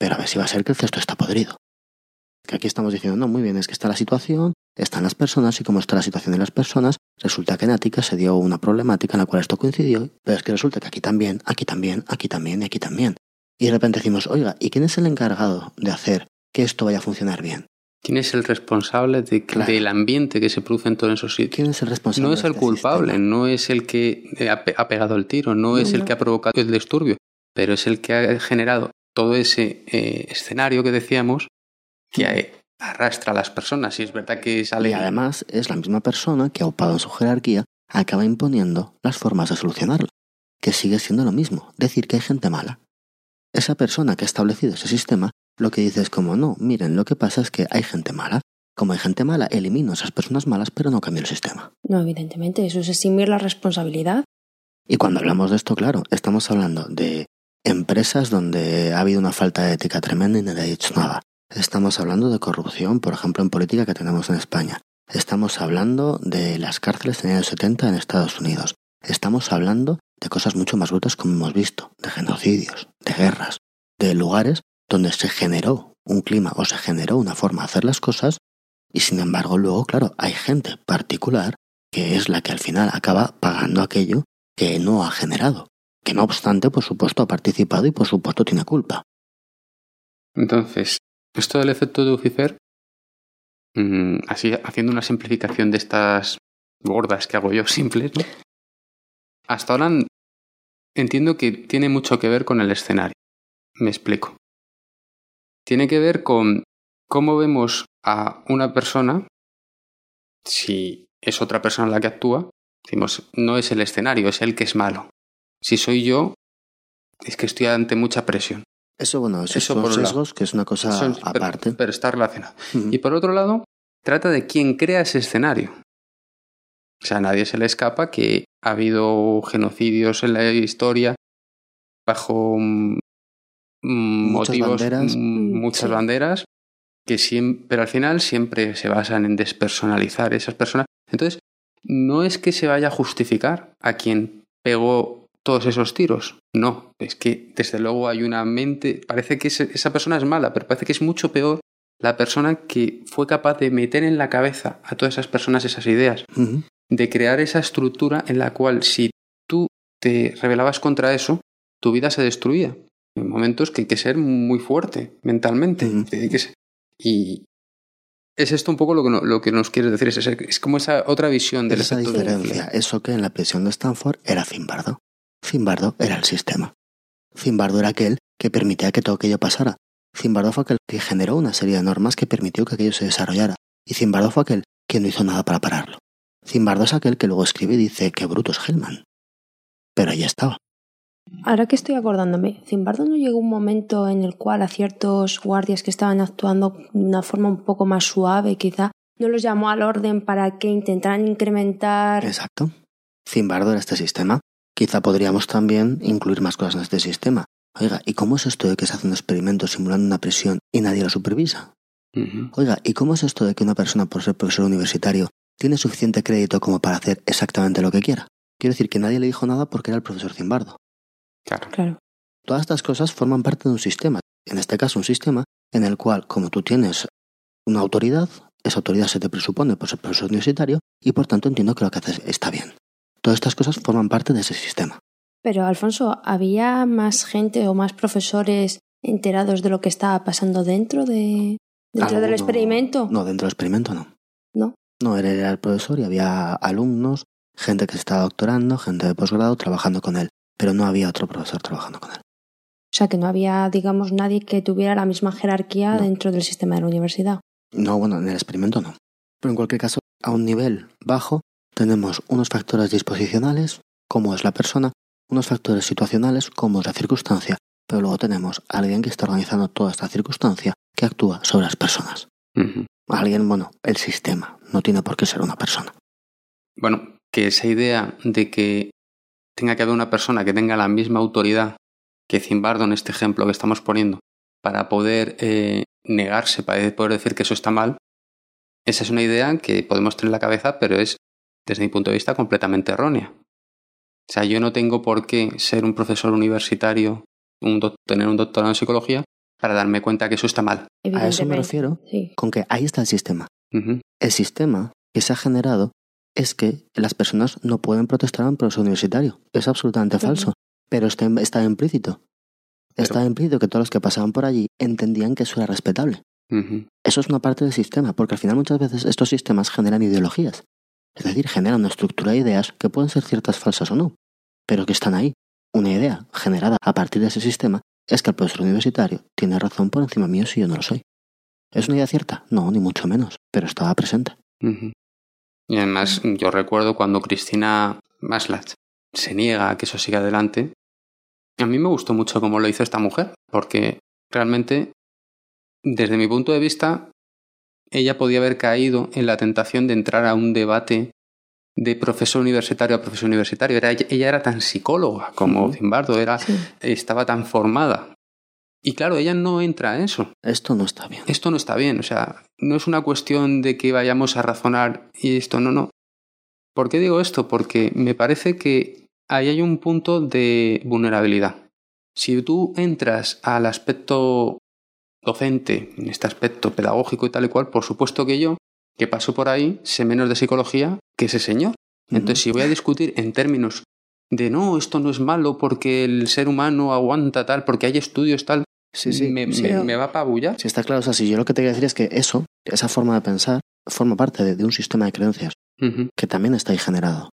Pero a ver si va a ser que el cesto está podrido. Que aquí estamos diciendo, no, muy bien, es que está la situación, están las personas y como está la situación de las personas, resulta que en Ática se dio una problemática en la cual esto coincidió, pero es que resulta que aquí también, aquí también, aquí también y aquí también. Y de repente decimos, oiga, ¿y quién es el encargado de hacer que esto vaya a funcionar bien? ¿Quién es el responsable de, del ambiente que se produce en todos esos sitios? ¿Quién es el responsable? No es el este culpable, sistema? no es el que ha, pegado el tiro, no, es el que ha provocado el disturbio, pero es el que ha generado todo ese eh, escenario que decíamos que arrastra a las personas. Y es verdad que sale. Y además es la misma persona que, aupado en su jerarquía, acaba imponiendo las formas de solucionarlo, que sigue siendo lo mismo, decir que hay gente mala. Esa persona que ha establecido ese sistema lo que dice es como, no, miren, lo que pasa es que hay gente mala. Como hay gente mala, elimino a esas personas malas, pero no cambio el sistema. No, evidentemente, eso es eximir la responsabilidad. Y cuando hablamos de esto, claro, estamos hablando de empresas donde ha habido una falta de ética tremenda y nadie ha dicho nada. Estamos hablando de corrupción, por ejemplo, en política que tenemos en España. Estamos hablando de las cárceles en los 70 en Estados Unidos. Estamos hablando de cosas mucho más brutas como hemos visto, de genocidios, de guerras, de lugares donde se generó un clima o se generó una forma de hacer las cosas y sin embargo luego, claro, hay gente particular que es la que al final acaba pagando aquello que no ha generado, que no obstante, por supuesto, ha participado y por supuesto tiene culpa. Entonces, esto del efecto de Lucifer, mmm, así haciendo una simplificación de estas gordas que hago yo, simples, hasta ahora entiendo que tiene mucho que ver con el escenario. Me explico. Tiene que ver con cómo vemos a una persona, si es otra persona la que actúa, decimos, no es el escenario, es el que es malo. Si soy yo, es que estoy ante mucha presión. Eso, bueno, eso, son por sesgos, que es una cosa aparte. Pero, está relacionado. Y por otro lado, trata de quién crea ese escenario. O sea, a nadie se le escapa que ha habido genocidios en la historia bajo mm, muchas motivos, banderas. Muchas banderas, que siempre, pero al final siempre se basan en despersonalizar esas personas. Entonces, no es que se vaya a justificar a quien pegó todos esos tiros. No, es que desde luego hay una mente, parece que esa persona es mala, pero parece que es mucho peor la persona que fue capaz de meter en la cabeza a todas esas personas esas ideas, de crear esa estructura en la cual si tú te rebelabas contra eso, tu vida se destruía. En momentos que hay que ser muy fuerte mentalmente. Y es esto un poco lo que, lo que nos quieres decir, es, es, como esa otra visión del esa diferencia. Eso que en la prisión de Stanford era Zimbardo. Zimbardo era el sistema. Zimbardo era aquel que permitía que todo aquello pasara. Zimbardo fue aquel que generó una serie de normas que permitió que aquello se desarrollara. Y Zimbardo fue aquel que no hizo nada para pararlo. Zimbardo es aquel que luego escribe y dice que bruto es Hellman. Pero ahí estaba. Ahora que estoy acordándome, Zimbardo no llegó un momento en el cual a ciertos guardias que estaban actuando de una forma un poco más suave, quizá, no los llamó al orden para que intentaran incrementar. Exacto. Zimbardo era este sistema Quizá podríamos también incluir más cosas en este sistema. Oiga, ¿y cómo es esto de que se hace un experimento simulando una presión y nadie lo supervisa? Oiga, ¿y cómo es esto de que una persona por ser profesor universitario tiene suficiente crédito como para hacer exactamente lo que quiera? Quiero decir que nadie le dijo nada porque era el profesor Zimbardo. Claro. claro. Todas estas cosas forman parte de un sistema. En este caso, un sistema en el cual, como tú tienes una autoridad, esa autoridad se te presupone por ser profesor universitario y por tanto entiendo que lo que haces está bien. Todas estas cosas forman parte de ese sistema. Pero, Alfonso, ¿había más gente o más profesores enterados de lo que estaba pasando dentro de dentro del experimento? No, dentro del experimento no. ¿No? No, él era el profesor y había alumnos, gente que se estaba doctorando, gente de posgrado trabajando con él, pero no había otro profesor trabajando con él. O sea, que no había, digamos, nadie que tuviera la misma jerarquía dentro del sistema de la universidad. No, bueno, en el experimento no. Pero en cualquier caso, a un nivel bajo, tenemos unos factores disposicionales, como es la persona, unos factores situacionales, como es la circunstancia, pero luego tenemos a alguien que está organizando toda esta circunstancia que actúa sobre las personas. Alguien, bueno, el sistema, no tiene por qué ser una persona. Bueno, que esa idea de que tenga que haber una persona que tenga la misma autoridad que Zimbardo en este ejemplo que estamos poniendo, para poder eh, negarse, para poder decir que eso está mal, esa es una idea que podemos tener en la cabeza, pero es desde mi punto de vista, completamente errónea. O sea, yo no tengo por qué ser un profesor universitario, un tener un doctorado en psicología, para darme cuenta que eso está mal. A eso me refiero con que ahí está el sistema. El sistema que se ha generado es que las personas no pueden protestar a un profesor universitario. Es absolutamente falso. Pero está, está implícito. Está implícito que todos los que pasaban por allí entendían que eso era respetable. Eso es una parte del sistema, porque al final muchas veces estos sistemas generan ideologías. Es decir, generan una estructura de ideas que pueden ser ciertas falsas o no, pero que están ahí. Una idea generada a partir de ese sistema es que el profesor universitario tiene razón por encima mío si yo no lo soy. ¿Es una idea cierta? No, ni mucho menos, pero estaba presente. Y además, yo recuerdo cuando Cristina Maslach se niega a que eso siga adelante, a mí me gustó mucho cómo lo hizo esta mujer, porque realmente, desde mi punto de vista, ella podía haber caído en la tentación de entrar a un debate de profesor universitario a profesor universitario. Era, ella era tan psicóloga como Zimbardo, era, estaba tan formada. Y claro, ella no entra en eso. Esto no está bien. Esto no está bien. O sea, no es una cuestión de que vayamos a razonar y esto no, no. ¿Por qué digo esto? Porque me parece que ahí hay un punto de vulnerabilidad. Si tú entras al aspecto docente, en este aspecto pedagógico y tal y cual, por supuesto que yo, que paso por ahí, sé menos de psicología que ese señor. Entonces, si voy a discutir en términos de no, esto no es malo porque el ser humano aguanta tal, porque hay estudios tal, sí, sí, me, me, va a apabullar. Sí, está claro. O sea, si yo lo que te quiero decir es que eso, esa forma de pensar, forma parte de, un sistema de creencias. que también está ahí generado.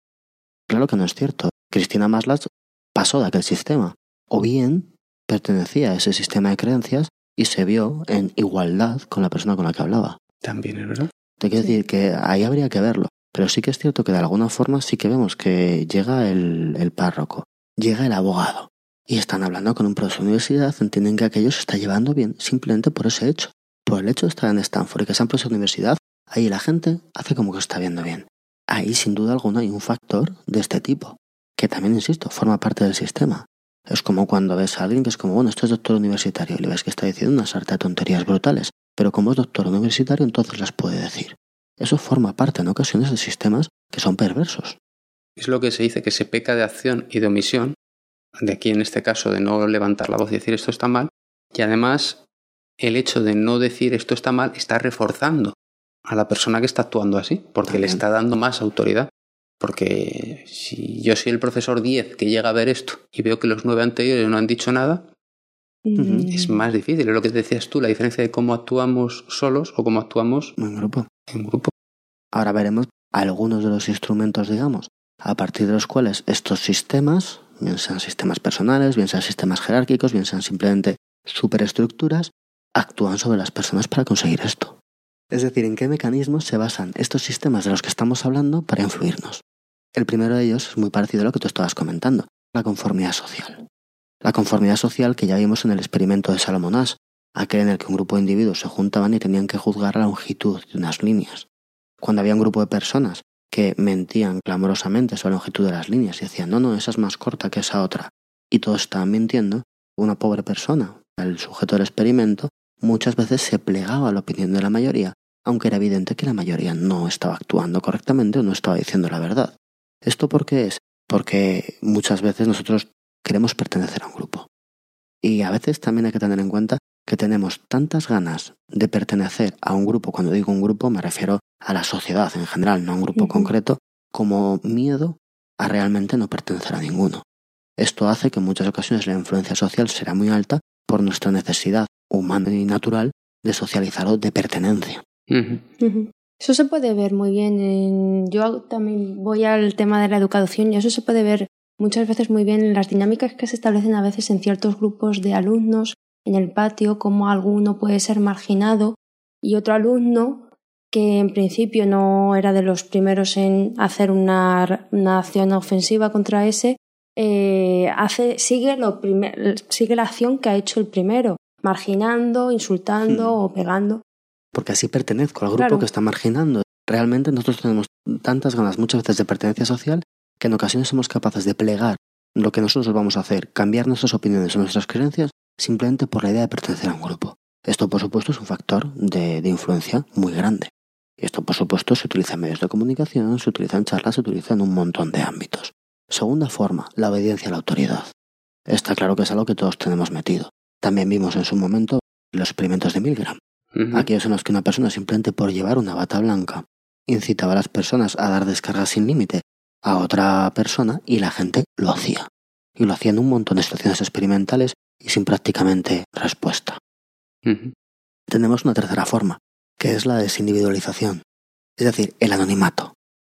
Claro que no es cierto. Cristina Maslas pasó de aquel sistema. O bien pertenecía a ese sistema de creencias y se vio en igualdad con la persona con la que hablaba. También es verdad. Te quiero decir que ahí habría que verlo. Pero sí que es cierto que de alguna forma sí que vemos que llega el, el párroco, llega el abogado, y están hablando con un profesor de universidad, entienden que aquello se está llevando bien simplemente por ese hecho. Por el hecho de estar en Stanford y que sean profesor de universidad, ahí la gente hace como que está viendo bien. Ahí sin duda alguna hay un factor de este tipo, que también, insisto, forma parte del sistema. Es como cuando ves a alguien que es como, bueno, esto es doctor universitario y le ves que está diciendo una sarta de tonterías brutales, pero como es doctor universitario entonces las puede decir. Eso forma parte en ocasiones de sistemas que son perversos. Es lo que se dice que se peca de acción y de omisión, de aquí en este caso de no levantar la voz y decir esto está mal, y además el hecho de no decir esto está mal está reforzando a la persona que está actuando así, porque le está dando más autoridad. Porque si yo soy el profesor 10 que llega a ver esto y veo que los nueve anteriores no han dicho nada, es más difícil. Es lo que decías tú, la diferencia de cómo actuamos solos o cómo actuamos en grupo. En grupo. Ahora veremos algunos de los instrumentos, digamos, a partir de los cuales estos sistemas, bien sean sistemas personales, bien sean sistemas jerárquicos, bien sean simplemente superestructuras, actúan sobre las personas para conseguir esto. Es decir, en qué mecanismos se basan estos sistemas de los que estamos hablando para influirnos. El primero de ellos es muy parecido a lo que tú estabas comentando, la conformidad social. La conformidad social que ya vimos en el experimento de Salomón aquel en el que un grupo de individuos se juntaban y tenían que juzgar la longitud de unas líneas. Cuando había un grupo de personas que mentían clamorosamente sobre la longitud de las líneas y decían, no, no, esa es más corta que esa otra, y todos estaban mintiendo, una pobre persona, el sujeto del experimento, muchas veces se plegaba a la opinión de la mayoría, aunque era evidente que la mayoría no estaba actuando correctamente o no estaba diciendo la verdad. ¿Esto por qué es? Porque muchas veces nosotros queremos pertenecer a un grupo. Y a veces también hay que tener en cuenta que tenemos tantas ganas de pertenecer a un grupo, cuando digo un grupo me refiero a la sociedad en general, no a un grupo concreto, como miedo a realmente no pertenecer a ninguno. Esto hace que en muchas ocasiones la influencia social será muy alta por nuestra necesidad humana y natural de socializar o de pertenencia. Eso se puede ver muy bien. En... Yo también voy al tema de la educación y eso se puede ver muchas veces muy bien en las dinámicas que se establecen a veces en ciertos grupos de alumnos en el patio, como alguno puede ser marginado y otro alumno que en principio no era de los primeros en hacer una, acción ofensiva contra ese, eh, hace, sigue, lo sigue la acción que ha hecho el primero, marginando, insultando hmm. o pegando. Porque así pertenezco al grupo que está marginando. Realmente nosotros tenemos tantas ganas muchas veces de pertenencia social que en ocasiones somos capaces de plegar lo que nosotros vamos a hacer, cambiar nuestras opiniones o nuestras creencias simplemente por la idea de pertenecer a un grupo. Esto, por supuesto, es un factor de, de influencia muy grande. Y esto, por supuesto, se utiliza en medios de comunicación, se utiliza en charlas, se utiliza en un montón de ámbitos. Segunda forma, la obediencia a la autoridad. Está claro que es algo que todos tenemos metido. También vimos en su momento los experimentos de Milgram. Aquellos en los que una persona simplemente por llevar una bata blanca incitaba a las personas a dar descargas sin límite a otra persona y la gente lo hacía. Y lo hacía en un montón de situaciones experimentales y sin prácticamente respuesta. Tenemos una tercera forma, que es la desindividualización, es decir, el anonimato.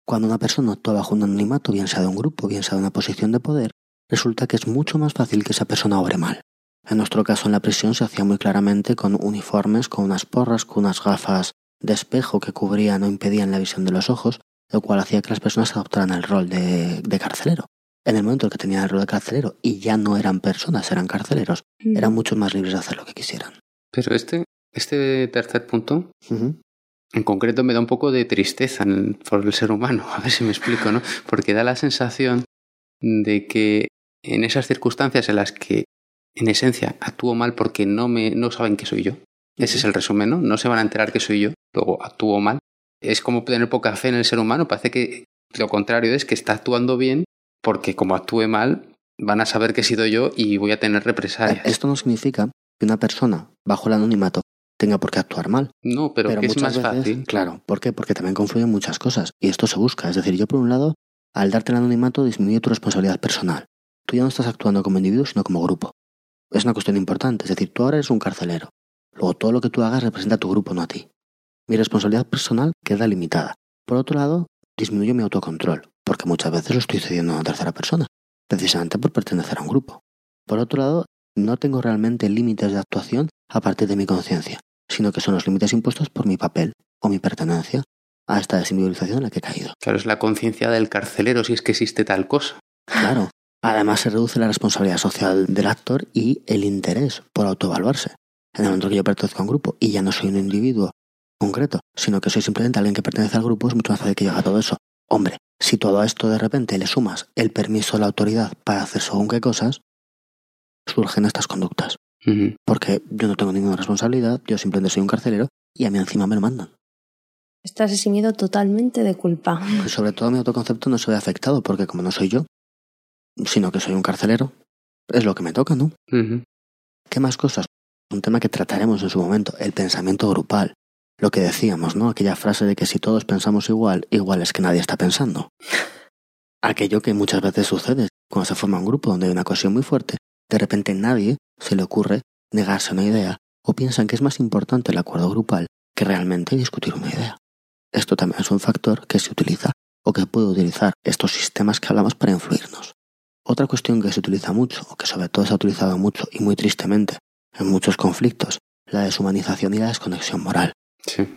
Cuando una persona actúa bajo un anonimato, bien sea de un grupo, bien sea de una posición de poder, resulta que es mucho más fácil que esa persona obre mal. En nuestro caso en la prisión se hacía muy claramente con uniformes, con unas porras, con unas gafas de espejo que cubrían o impedían la visión de los ojos, lo cual hacía que las personas adoptaran el rol de, carcelero. En el momento en que tenían el rol de carcelero y ya no eran personas, eran carceleros, mm. eran mucho más libres de hacer lo que quisieran. Pero este, este tercer punto, en concreto, me da un poco de tristeza por el ser humano, a ver si me explico, ¿no? Porque da la sensación de que en esas circunstancias en las que, en esencia, actúo mal porque no, me, no saben que soy yo, ese es el resumen, ¿no? No se van a enterar que soy yo, luego actúo mal, es como tener poca fe en el ser humano. Parece que lo contrario es que está actuando bien porque como actúe mal van a saber que he sido yo y voy a tener represalias. Esto no significa que una persona bajo el anonimato tenga por qué actuar mal. No, pero, que es más fácil. Claro, ¿por qué? Porque también confluyen muchas cosas y esto se busca. Es decir, yo por un lado, al darte el anonimato disminuye tu responsabilidad personal. Tú ya no estás actuando como individuo, sino como grupo. Es una cuestión importante, es decir, tú ahora eres un carcelero. Luego todo lo que tú hagas representa a tu grupo, no a ti mi responsabilidad personal queda limitada. Por otro lado, disminuyo mi autocontrol, porque muchas veces lo estoy cediendo a una tercera persona, precisamente por pertenecer a un grupo. Por otro lado, no tengo realmente límites de actuación a partir de mi conciencia, sino que son los límites impuestos por mi papel o mi pertenencia a esta desindividualización en la que he caído. Claro, es la conciencia del carcelero si es que existe tal cosa. Claro. Además se reduce la responsabilidad social del actor y el interés por autoevaluarse. En el momento que yo pertenezco a un grupo y ya no soy un individuo concreto, sino que soy simplemente alguien que pertenece al grupo, es mucho más fácil que yo haga todo eso. Hombre, si todo esto de repente le sumas el permiso de la autoridad para hacer según qué cosas, surgen estas conductas. Porque yo no tengo ninguna responsabilidad, yo simplemente soy un carcelero y a mí encima me lo mandan. Estás eximido totalmente de culpa. sobre todo mi autoconcepto no se ve afectado porque como no soy yo, sino que soy un carcelero, es lo que me toca, ¿no? ¿Qué más cosas? Un tema que trataremos en su momento, el pensamiento grupal. Lo que decíamos, ¿no? Aquella frase de que si todos pensamos igual, igual es que nadie está pensando. Aquello que muchas veces sucede cuando se forma un grupo donde hay una cohesión muy fuerte, de repente nadie se le ocurre negarse una idea o piensan que es más importante el acuerdo grupal que realmente discutir una idea. Esto también es un factor que se utiliza o que puede utilizar estos sistemas que hablamos para influirnos. Otra cuestión que se utiliza mucho, o que sobre todo se ha utilizado mucho y muy tristemente en muchos conflictos, la deshumanización y la desconexión moral.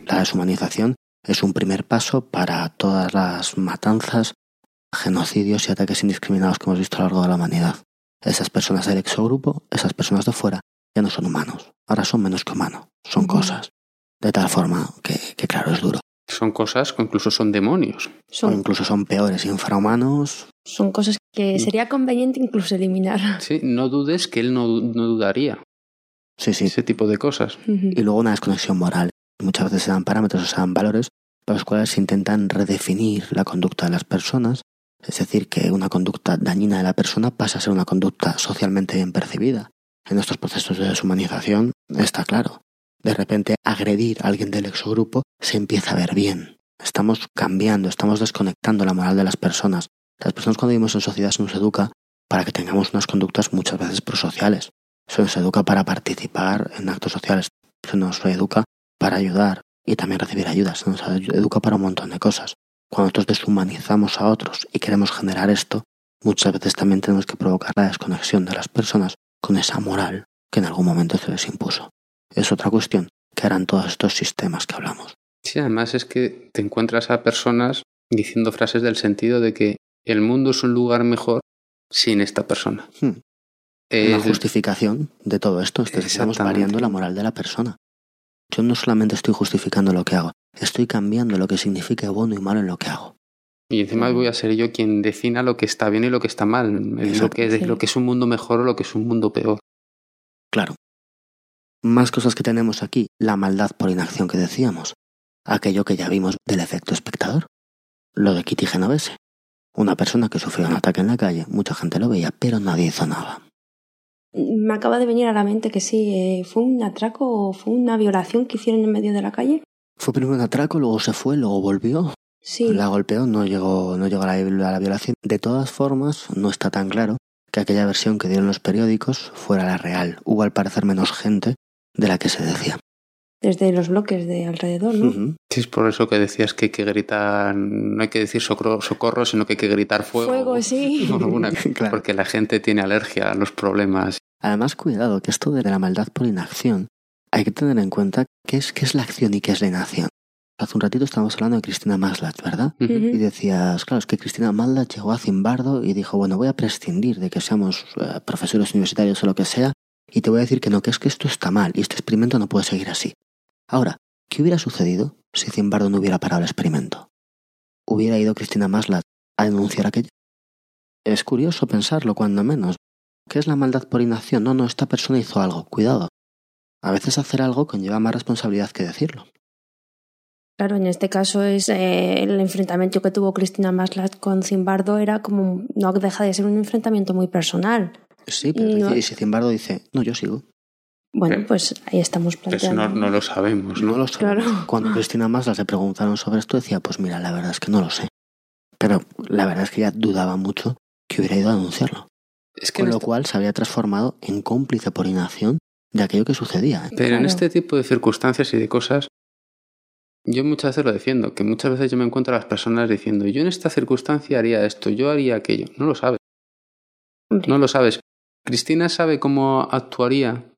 La deshumanización es un primer paso para todas las matanzas, genocidios y ataques indiscriminados que hemos visto a lo largo de la humanidad. Esas personas del exogrupo, esas personas de fuera, ya no son humanos. Ahora son menos que humanos. Son cosas. De tal forma que, claro, es duro. Son cosas que incluso son demonios. O incluso son peores, infrahumanos. Son cosas que mm. sería conveniente incluso eliminar. Sí, no dudes que él no, no dudaría. Sí, sí. Ese tipo de cosas. Y luego una desconexión moral. Muchas veces se dan parámetros o se dan valores para los cuales se intentan redefinir la conducta de las personas es decir, que una conducta dañina de la persona pasa a ser una conducta socialmente bien percibida. En estos procesos de deshumanización está claro. De repente, agredir a alguien del exogrupo se empieza a ver bien. Estamos cambiando, estamos desconectando la moral de las personas. Las personas cuando vivimos en sociedad se nos educa para que tengamos unas conductas muchas veces prosociales. Se nos educa para participar en actos sociales. Se nos educa para ayudar y también recibir ayuda. Se nos educa para un montón de cosas. Cuando nosotros deshumanizamos a otros y queremos generar esto, muchas veces también tenemos que provocar la desconexión de las personas con esa moral que en algún momento se les impuso. Es otra cuestión que harán todos estos sistemas que hablamos. Sí, además es que te encuentras a personas diciendo frases del sentido de que el mundo es un lugar mejor sin esta persona. Hmm. La justificación de todo esto es que estamos variando la moral de la persona. Yo no solamente estoy justificando lo que hago, estoy cambiando lo que significa bueno y malo en lo que hago. Y encima voy a ser yo quien defina lo que está bien y lo que está mal, lo que, es, lo que es un mundo mejor o lo que es un mundo peor. Claro. Más cosas que tenemos aquí, la maldad por inacción que decíamos, aquello que ya vimos del efecto espectador, lo de Kitty Genovese, una persona que sufrió un ataque en la calle, mucha gente lo veía, pero nadie hizo nada. Me acaba de venir a la mente que sí, eh, fue un atraco o fue una violación que hicieron en medio de la calle. Fue primero un atraco, luego se fue, luego volvió. Sí. La golpeó, no llegó, no llegó a, la, violación. De todas formas, no está tan claro que aquella versión que dieron los periódicos fuera la real. Hubo al parecer menos gente de la que se decía. Desde los bloques de alrededor, ¿no? Sí, es por eso que decías que hay que gritar, no hay que decir socorro, socorro sino que hay que gritar fuego. Fuego, sí. Porque la gente tiene alergia a los problemas. Además, cuidado, que esto de la maldad por inacción hay que tener en cuenta qué es, qué es la acción y qué es la inacción. Hace un ratito estábamos hablando de Cristina Maslach, ¿verdad? Y decías, claro, es que Cristina Maslach llegó a Zimbardo y dijo, bueno, voy a prescindir de que seamos eh, profesores universitarios o lo que sea, y te voy a decir que no, que es que esto está mal y este experimento no puede seguir así. Ahora, ¿qué hubiera sucedido si Zimbardo no hubiera parado el experimento? ¿Hubiera ido Cristina Maslach a denunciar aquello? Es curioso pensarlo, cuando menos. ¿Qué es la maldad por inacción? No, no, esta persona hizo algo. Cuidado. A veces hacer algo conlleva más responsabilidad que decirlo. Claro, en este caso es eh, el enfrentamiento que tuvo Cristina Maslat con Zimbardo era como no deja de ser un enfrentamiento muy personal. Sí, pero si Zimbardo dice, no, yo sigo. Bueno, pues ahí estamos planteando. Eso no, lo sabemos. No, lo sabemos. Cuando Cristina Maslat le preguntaron sobre esto, decía, pues mira, la verdad es que no lo sé. Pero la verdad es que ella dudaba mucho que hubiera ido a denunciarlo. Con lo cual se había transformado en cómplice por inacción de aquello que sucedía. Pero en este tipo de circunstancias y de cosas, yo muchas veces lo defiendo, que muchas veces yo me encuentro a las personas diciendo, yo en esta circunstancia haría esto, yo haría aquello. No lo sabes. No lo sabes. Cristina sabe cómo actuaría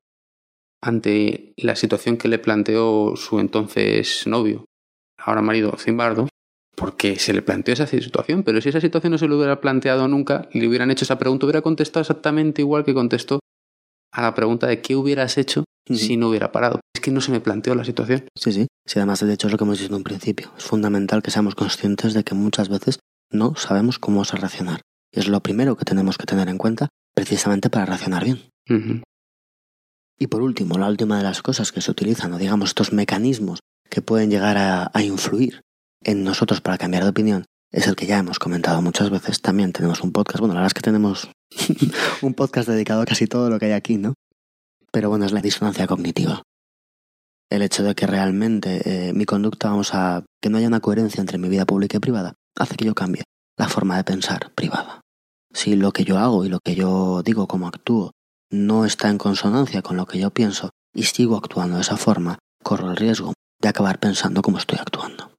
ante la situación que le planteó su entonces novio, ahora marido Zimbardo, porque se le planteó esa situación, pero si esa situación no se lo hubiera planteado nunca le hubieran hecho esa pregunta, hubiera contestado exactamente igual que contestó a la pregunta de qué hubieras hecho si no hubiera parado. Es que no se me planteó la situación. Sí, sí. Sí, además, de hecho, es lo que hemos dicho en un principio. Es fundamental que seamos conscientes de que muchas veces no sabemos cómo vamos a reaccionar. Y es lo primero que tenemos que tener en cuenta precisamente para reaccionar bien. Y por último, la última de las cosas que se utilizan, o digamos estos mecanismos que pueden llegar a, a influir en nosotros para cambiar de opinión, es el que ya hemos comentado muchas veces. También tenemos un podcast, bueno, la verdad es que tenemos un podcast dedicado a casi todo lo que hay aquí, ¿no? Pero bueno, es la disonancia cognitiva. El hecho de que realmente eh, mi conducta, vamos a, que no haya una coherencia entre mi vida pública y privada, hace que yo cambie la forma de pensar privada. Si lo que yo hago y lo que yo digo, como actúo, no está en consonancia con lo que yo pienso y sigo actuando de esa forma, corro el riesgo de acabar pensando como estoy actuando.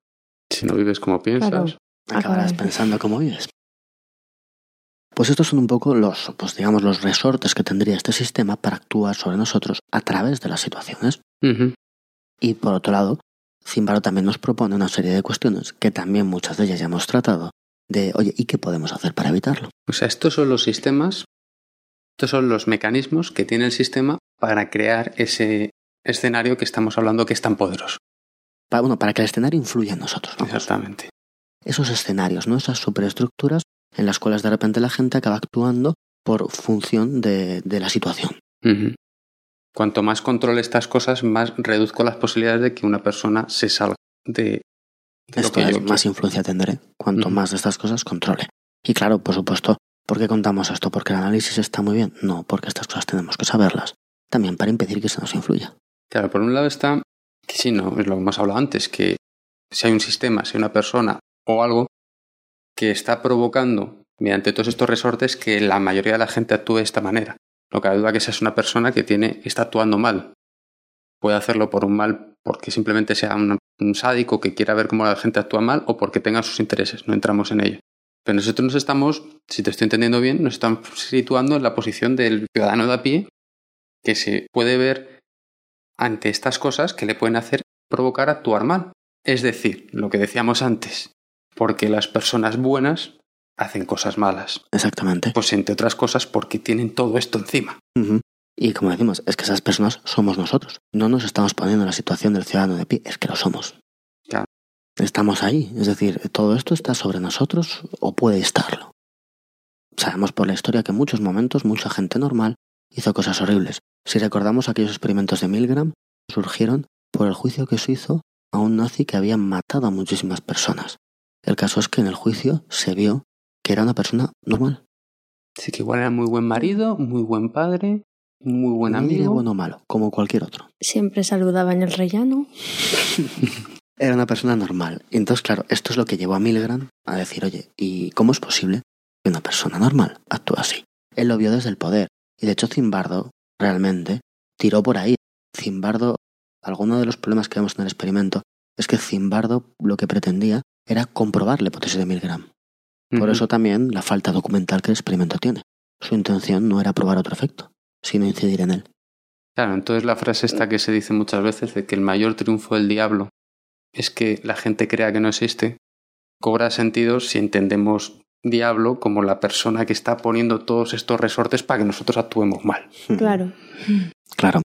Si no vives como piensas, acabarás pensando como vives. Pues estos son un poco los, pues digamos, los resortes que tendría este sistema para actuar sobre nosotros a través de las situaciones. Y por otro lado, Zimbaro también nos propone una serie de cuestiones que también muchas de ellas ya hemos tratado, de, oye, ¿y qué podemos hacer para evitarlo? O sea, estos son los sistemas, estos son los mecanismos que tiene el sistema para crear ese escenario que estamos hablando que es tan poderoso. Para, bueno, para que el escenario influya en nosotros. Exactamente. Esos escenarios, ¿no? Esas superestructuras en las cuales de repente la gente acaba actuando por función de, de la situación. Cuanto más controle estas cosas, más reduzco las posibilidades de que una persona se salga de, esto es, más influencia tendré cuanto más de estas cosas controle. Y claro, por supuesto, ¿por qué contamos esto? ¿Porque el análisis está muy bien? No, porque estas cosas tenemos que saberlas. También para impedir que se nos influya. Claro, por un lado está que sí, no, es lo que hemos hablado antes, que si hay un sistema, si hay una persona o algo que está provocando mediante todos estos resortes que la mayoría de la gente actúe de esta manera. No cabe duda que esa es una persona que tiene, está actuando mal. Puede hacerlo por un mal porque simplemente sea un, sádico que quiera ver cómo la gente actúa mal o porque tenga sus intereses. No entramos en ello. Pero nosotros nos estamos, si te estoy entendiendo bien, nos estamos situando en la posición del ciudadano de a pie que se puede ver ante estas cosas que le pueden hacer provocar actuar mal. Es decir, lo que decíamos antes, porque las personas buenas hacen cosas malas. Exactamente. Pues entre otras cosas porque tienen todo esto encima. Y como decimos, es que esas personas somos nosotros. No nos estamos poniendo en la situación del ciudadano de pie, es que lo somos. Claro. Estamos ahí. Es decir, todo esto está sobre nosotros o puede estarlo. Sabemos por la historia que en muchos momentos mucha gente normal hizo cosas horribles. Si recordamos aquellos experimentos de Milgram, surgieron por el juicio que se hizo a un nazi que había matado a muchísimas personas. El caso es que en el juicio se vio que era una persona normal. Sí, que igual era muy buen marido, muy buen padre, muy buen amigo. Ni bueno o malo, como cualquier otro. Siempre saludaba en el rellano. era una persona normal. Y entonces, claro, esto es lo que llevó a Milgram a decir, oye, ¿y cómo es posible que una persona normal actúe así? Él lo vio desde el poder. Y de hecho, Zimbardo realmente tiró por ahí. Zimbardo, alguno de los problemas que vemos en el experimento es que Zimbardo lo que pretendía era comprobar la hipótesis de Milgram. Por eso también la falta documental que el experimento tiene. Su intención no era probar otro efecto, sino incidir en él. Claro, entonces la frase esta que se dice muchas veces de que el mayor triunfo del diablo es que la gente crea que no existe, cobra sentido si entendemos diablo como la persona que está poniendo todos estos resortes para que nosotros actuemos mal. Claro. Claro.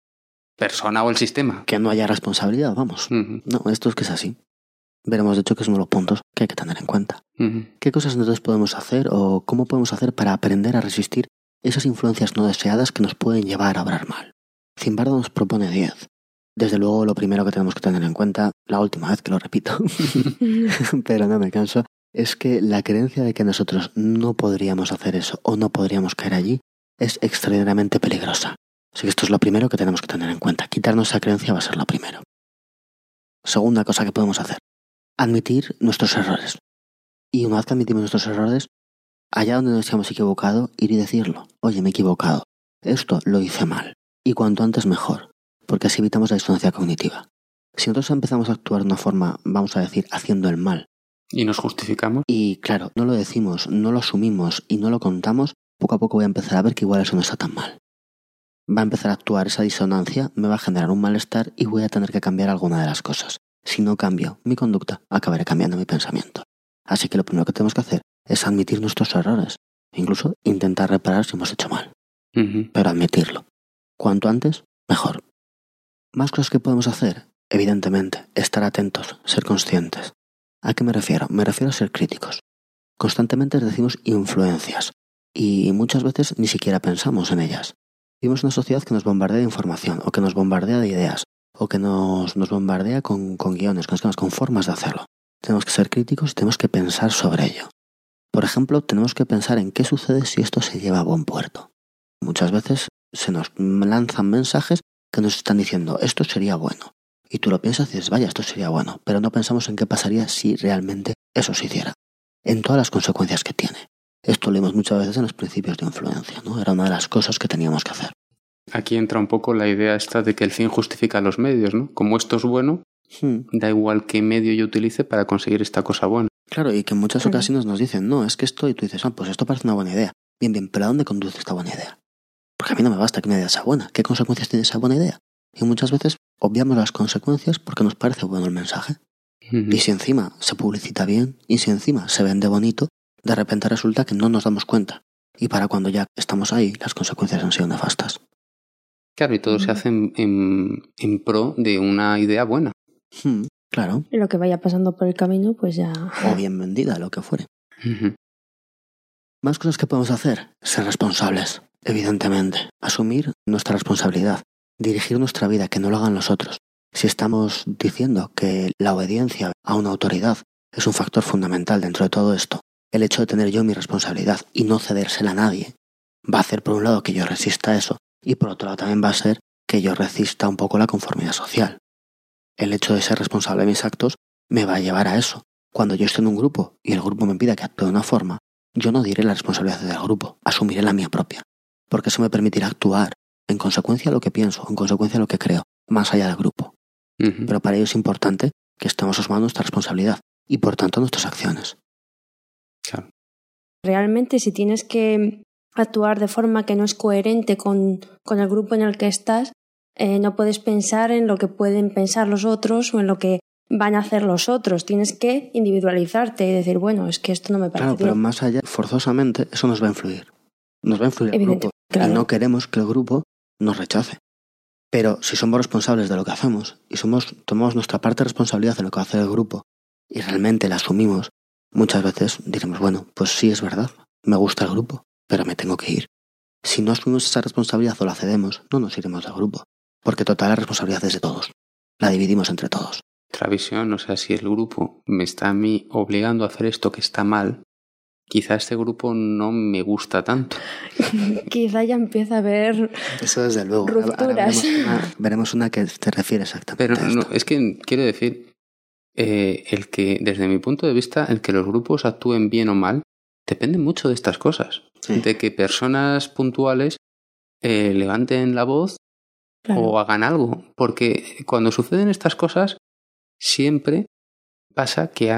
Persona o el sistema. Que no haya responsabilidad, vamos. No, esto es que es así veremos de hecho que es uno de los puntos que hay que tener en cuenta. ¿Qué cosas entonces podemos hacer o cómo podemos hacer para aprender a resistir esas influencias no deseadas que nos pueden llevar a obrar mal? Zimbardo nos propone 10. Desde luego lo primero que tenemos que tener en cuenta, la última vez que lo repito, pero no me canso, es que la creencia de que nosotros no podríamos hacer eso o no podríamos caer allí es extraordinariamente peligrosa. Así que esto es lo primero que tenemos que tener en cuenta. Quitarnos esa creencia va a ser lo primero. Segunda cosa que podemos hacer, admitir nuestros errores. Y una vez que admitimos nuestros errores, allá donde nos hayamos equivocado, ir y decirlo. Oye, me he equivocado. Esto lo hice mal. Y cuanto antes mejor, porque así evitamos la disonancia cognitiva. Si nosotros empezamos a actuar de una forma, vamos a decir, haciendo el mal. Y nos justificamos. Y claro, no lo decimos, no lo asumimos y no lo contamos, poco a poco voy a empezar a ver que igual eso no está tan mal. Va a empezar a actuar esa disonancia, me va a generar un malestar y voy a tener que cambiar alguna de las cosas. Si no cambio mi conducta, acabaré cambiando mi pensamiento. Así que lo primero que tenemos que hacer es admitir nuestros errores, incluso intentar reparar si hemos hecho mal. Pero admitirlo. Cuanto antes, mejor. Más cosas que podemos hacer, evidentemente, estar atentos, ser conscientes. ¿A qué me refiero? Me refiero a ser críticos. Constantemente decimos influencias y muchas veces ni siquiera pensamos en ellas. Vivimos una sociedad que nos bombardea de información o que nos bombardea de ideas o que nos, bombardea con, guiones, con con formas de hacerlo. Tenemos que ser críticos y tenemos que pensar sobre ello. Por ejemplo, tenemos que pensar en qué sucede si esto se lleva a buen puerto. Muchas veces se nos lanzan mensajes que nos están diciendo esto sería bueno. Y tú lo piensas y dices, vaya, esto sería bueno, pero no pensamos en qué pasaría si realmente eso se hiciera. En todas las consecuencias que tiene. Esto lo vimos muchas veces en los principios de influencia, ¿no? Era una de las cosas que teníamos que hacer. Aquí entra un poco la idea esta de que el fin justifica los medios, ¿no? Como esto es bueno, hmm. da igual qué medio yo utilice para conseguir esta cosa buena. Claro, y que en muchas ocasiones nos dicen, no, es que esto, y tú dices, ah, pues esto parece una buena idea. Bien, bien, pero ¿a dónde conduce esta buena idea? Porque a mí no me basta que una idea sea buena. ¿Qué consecuencias tiene esa buena idea? Y muchas veces obviamos las consecuencias porque nos parece bueno el mensaje. Y si encima se publicita bien, y si encima se vende bonito, de repente resulta que no nos damos cuenta. Y para cuando ya estamos ahí, las consecuencias han sido nefastas. Claro, y todo se hace en, pro de una idea buena. Hmm, claro. Y lo que vaya pasando por el camino, pues ya. O bien vendida, lo que fuere. Más cosas que podemos hacer. Ser responsables, evidentemente. Asumir nuestra responsabilidad. Dirigir nuestra vida, que no lo hagan los otros. Si estamos diciendo que la obediencia a una autoridad es un factor fundamental dentro de todo esto, el hecho de tener yo mi responsabilidad y no cedérsela a nadie va a hacer por un lado que yo resista eso y por otro lado también va a ser que yo resista un poco la conformidad social. El hecho de ser responsable de mis actos me va a llevar a eso. Cuando yo esté en un grupo y el grupo me pida que actúe de una forma, yo no diré la responsabilidad del grupo, asumiré la mía propia, porque eso me permitirá actuar en consecuencia a lo que pienso, en consecuencia a lo que creo, más allá del grupo. Pero para ello es importante que estemos asumiendo nuestra responsabilidad y por tanto nuestras acciones. Realmente si tienes que actuar de forma que no es coherente con, con el grupo en el que estás, eh, no puedes pensar en lo que pueden pensar los otros o en lo que van a hacer los otros. Tienes que individualizarte y decir, bueno, es que esto no me parece. Claro, pero más allá, forzosamente, eso nos va a influir. Nos va a influir el grupo. Y no queremos que el grupo nos rechace. Pero si somos responsables de lo que hacemos y somos, tomamos nuestra parte de responsabilidad en lo que hace el grupo y realmente la asumimos, muchas veces diremos, bueno, pues sí es verdad, me gusta el grupo, pero me tengo que ir. Si no asumimos esa responsabilidad o la cedemos, no nos iremos del grupo, porque total la responsabilidad es de todos. La dividimos entre todos. Otra visión, o sea, si el grupo me está a mí obligando a hacer esto que está mal, quizá este grupo no me gusta tanto. quizá ya empieza a haber Eso desde luego. Rupturas. veremos, una, que te refiere exactamente. Pero no, es que quiero decir, eh, el que, desde mi punto de vista, el que los grupos actúen bien o mal, depende mucho de estas cosas de que personas puntuales eh, levanten la voz o hagan algo. Porque cuando suceden estas cosas, siempre pasa que,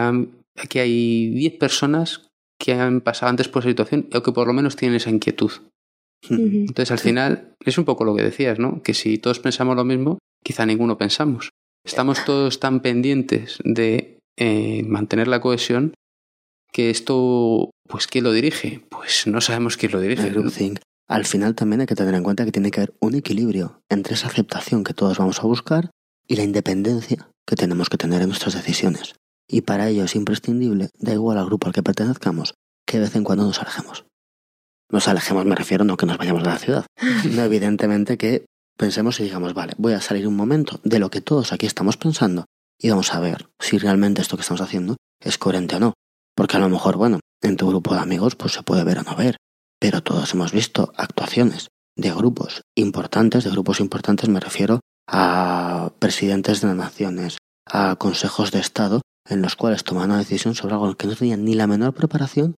que hay 10 personas que han pasado antes por esa situación o que por lo menos tienen esa inquietud. Entonces, al final, es un poco lo que decías, ¿no? Que si todos pensamos lo mismo, quizá ninguno pensamos. Estamos todos tan pendientes de eh, mantener la cohesión que esto, pues, ¿quién lo dirige? Pues no sabemos quién lo dirige. Al final también hay que tener en cuenta que tiene que haber un equilibrio entre esa aceptación que todos vamos a buscar y la independencia que tenemos que tener en nuestras decisiones. Y para ello es imprescindible, da igual al grupo al que pertenezcamos, que de vez en cuando nos alejemos. Nos alejemos, me refiero, no que nos vayamos de la ciudad. No, evidentemente que pensemos y digamos, vale, voy a salir un momento de lo que todos aquí estamos pensando y vamos a ver si realmente esto que estamos haciendo es coherente o no. Porque a lo mejor, bueno, en tu grupo de amigos pues se puede ver o no ver, pero todos hemos visto actuaciones de grupos importantes, de grupos importantes me refiero a presidentes de las naciones, a consejos de Estado, en los cuales toman una decisión sobre algo que no tenían ni la menor preparación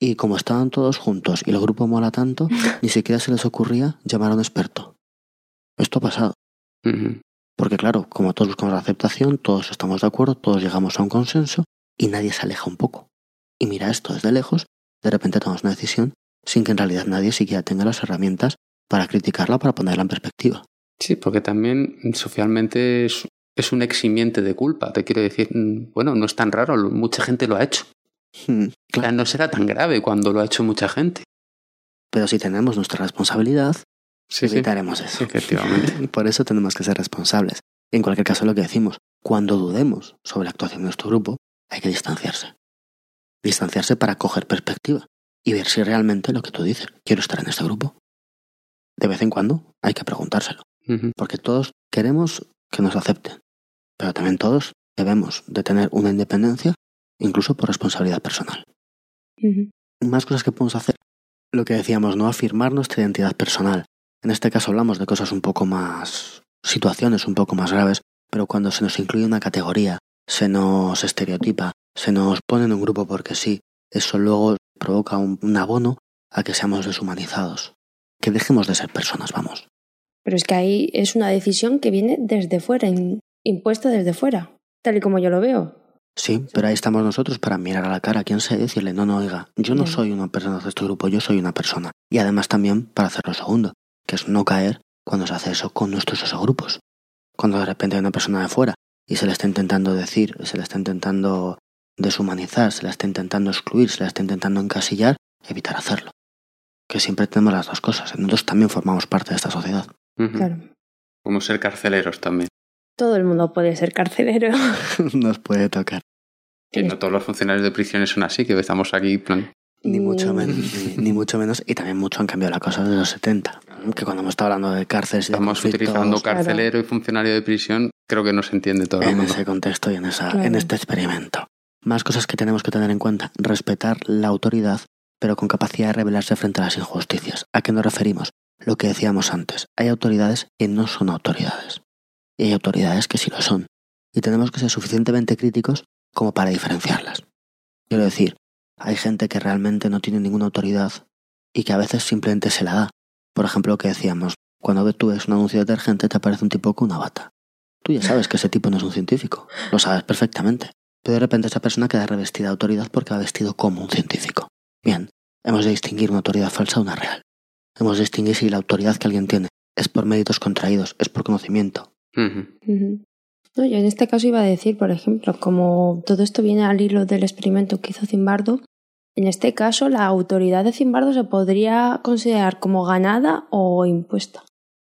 y como estaban todos juntos y el grupo mola tanto, ni siquiera se les ocurría llamar a un experto. Esto ha pasado. Porque claro, como todos buscamos la aceptación, todos estamos de acuerdo, todos llegamos a un consenso y nadie se aleja un poco. Y mira esto desde lejos, de repente tomamos una decisión sin que en realidad nadie siquiera tenga las herramientas para criticarla, para ponerla en perspectiva. Sí, porque también socialmente es, es un eximiente de culpa. Te quiero decir, mm, bueno, no es tan raro, mucha gente lo ha hecho. Hmm, claro. no será tan grave cuando lo ha hecho mucha gente. Pero si tenemos nuestra responsabilidad, evitaremos eso. Efectivamente. Por eso tenemos que ser responsables. En cualquier caso, lo que decimos, cuando dudemos sobre la actuación de nuestro grupo, hay que distanciarse. Distanciarse para coger perspectiva y ver si realmente lo que tú dices, quiero estar en este grupo. De vez en cuando hay que preguntárselo. Porque todos queremos que nos acepten, pero también todos debemos de tener una independencia, incluso por responsabilidad personal. Más cosas que podemos hacer. Lo que decíamos, no afirmar nuestra identidad personal. En este caso hablamos de cosas un poco más, situaciones un poco más graves, pero cuando se nos incluye una categoría, se nos estereotipa, se nos pone en un grupo porque sí, eso luego provoca un, abono a que seamos deshumanizados, que dejemos de ser personas, vamos. Pero es que ahí es una decisión que viene desde fuera, impuesta desde fuera, tal y como yo lo veo. Sí, pero ahí estamos nosotros para mirar a la cara a quien sea y decirle, no, no, oiga, yo no soy una persona de este grupo, yo soy una persona. Y además también para hacer lo segundo, que es no caer cuando se hace eso con nuestros grupos. Cuando de repente hay una persona de fuera y se le está intentando decir, se le está intentando deshumanizar, se la está intentando excluir, se la está intentando encasillar, evitar hacerlo. Que siempre tenemos las dos cosas. Nosotros también formamos parte de esta sociedad. Claro. Como ser carceleros también. Todo el mundo puede ser carcelero. Nos puede tocar. Que no todos los funcionarios de prisiones son así, que estamos aquí plan. Ni mucho menos, ni, mucho menos. Y también mucho han cambiado la cosa desde los 70. Que cuando hemos estado hablando de cárceles Estamos utilizando carcelero y funcionario de prisión, creo que no se entiende todo. En ese contexto y en, esa, en este experimento. Más cosas que tenemos que tener en cuenta. Respetar la autoridad, pero con capacidad de rebelarse frente a las injusticias. ¿A qué nos referimos? Lo que decíamos antes. Hay autoridades que no son autoridades. Y hay autoridades que sí lo son. Y tenemos que ser suficientemente críticos como para diferenciarlas. Quiero decir, hay gente que realmente no tiene ninguna autoridad y que a veces simplemente se la da. Por ejemplo, lo que decíamos, cuando tú ves un anuncio de detergente te aparece un tipo con una bata. Tú ya sabes que ese tipo no es un científico, lo sabes perfectamente. Pero de repente esa persona queda revestida de autoridad porque va vestido como un científico. Bien, hemos de distinguir una autoridad falsa de una real. Hemos de distinguir si la autoridad que alguien tiene es por méritos contraídos, es por conocimiento. No, yo en este caso iba a decir, por ejemplo, como todo esto viene al hilo del experimento que hizo Zimbardo, en este caso la autoridad de Zimbardo se podría considerar como ganada o impuesta.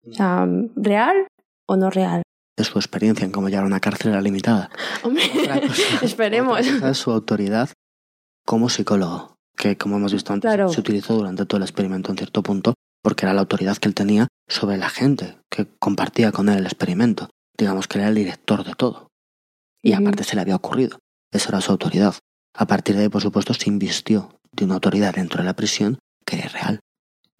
O sea, real o no real de su experiencia en cómo llevar una cárcel era limitada. Hombre, esperemos. su autoridad como psicólogo, que como hemos visto antes se utilizó durante todo el experimento en cierto punto, porque era la autoridad que él tenía sobre la gente que compartía con él el experimento. Digamos que era el director de todo. Y aparte se le había ocurrido. Esa era su autoridad. A partir de ahí, por supuesto, se invistió de una autoridad dentro de la prisión que era real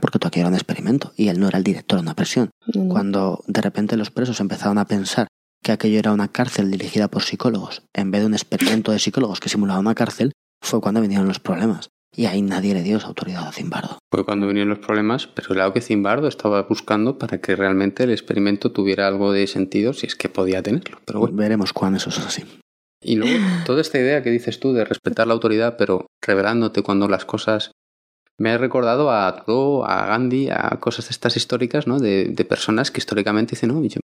porque todo aquello era un experimento y él no era el director de una prisión. Cuando de repente los presos empezaron a pensar que aquello era una cárcel dirigida por psicólogos en vez de un experimento de psicólogos que simulaba una cárcel, fue cuando vinieron los problemas. Y ahí nadie le dio esa autoridad a Zimbardo. Fue cuando vinieron los problemas, pero claro que Zimbardo estaba buscando para que realmente el experimento tuviera algo de sentido, si es que podía tenerlo. Pero bueno. Veremos cuándo eso es así. Y luego, toda esta idea que dices tú de respetar la autoridad, pero revelándote cuando las cosas me ha recordado a Thoreau, a Gandhi, a cosas de estas históricas, ¿no? De, personas que históricamente dicen, no, yo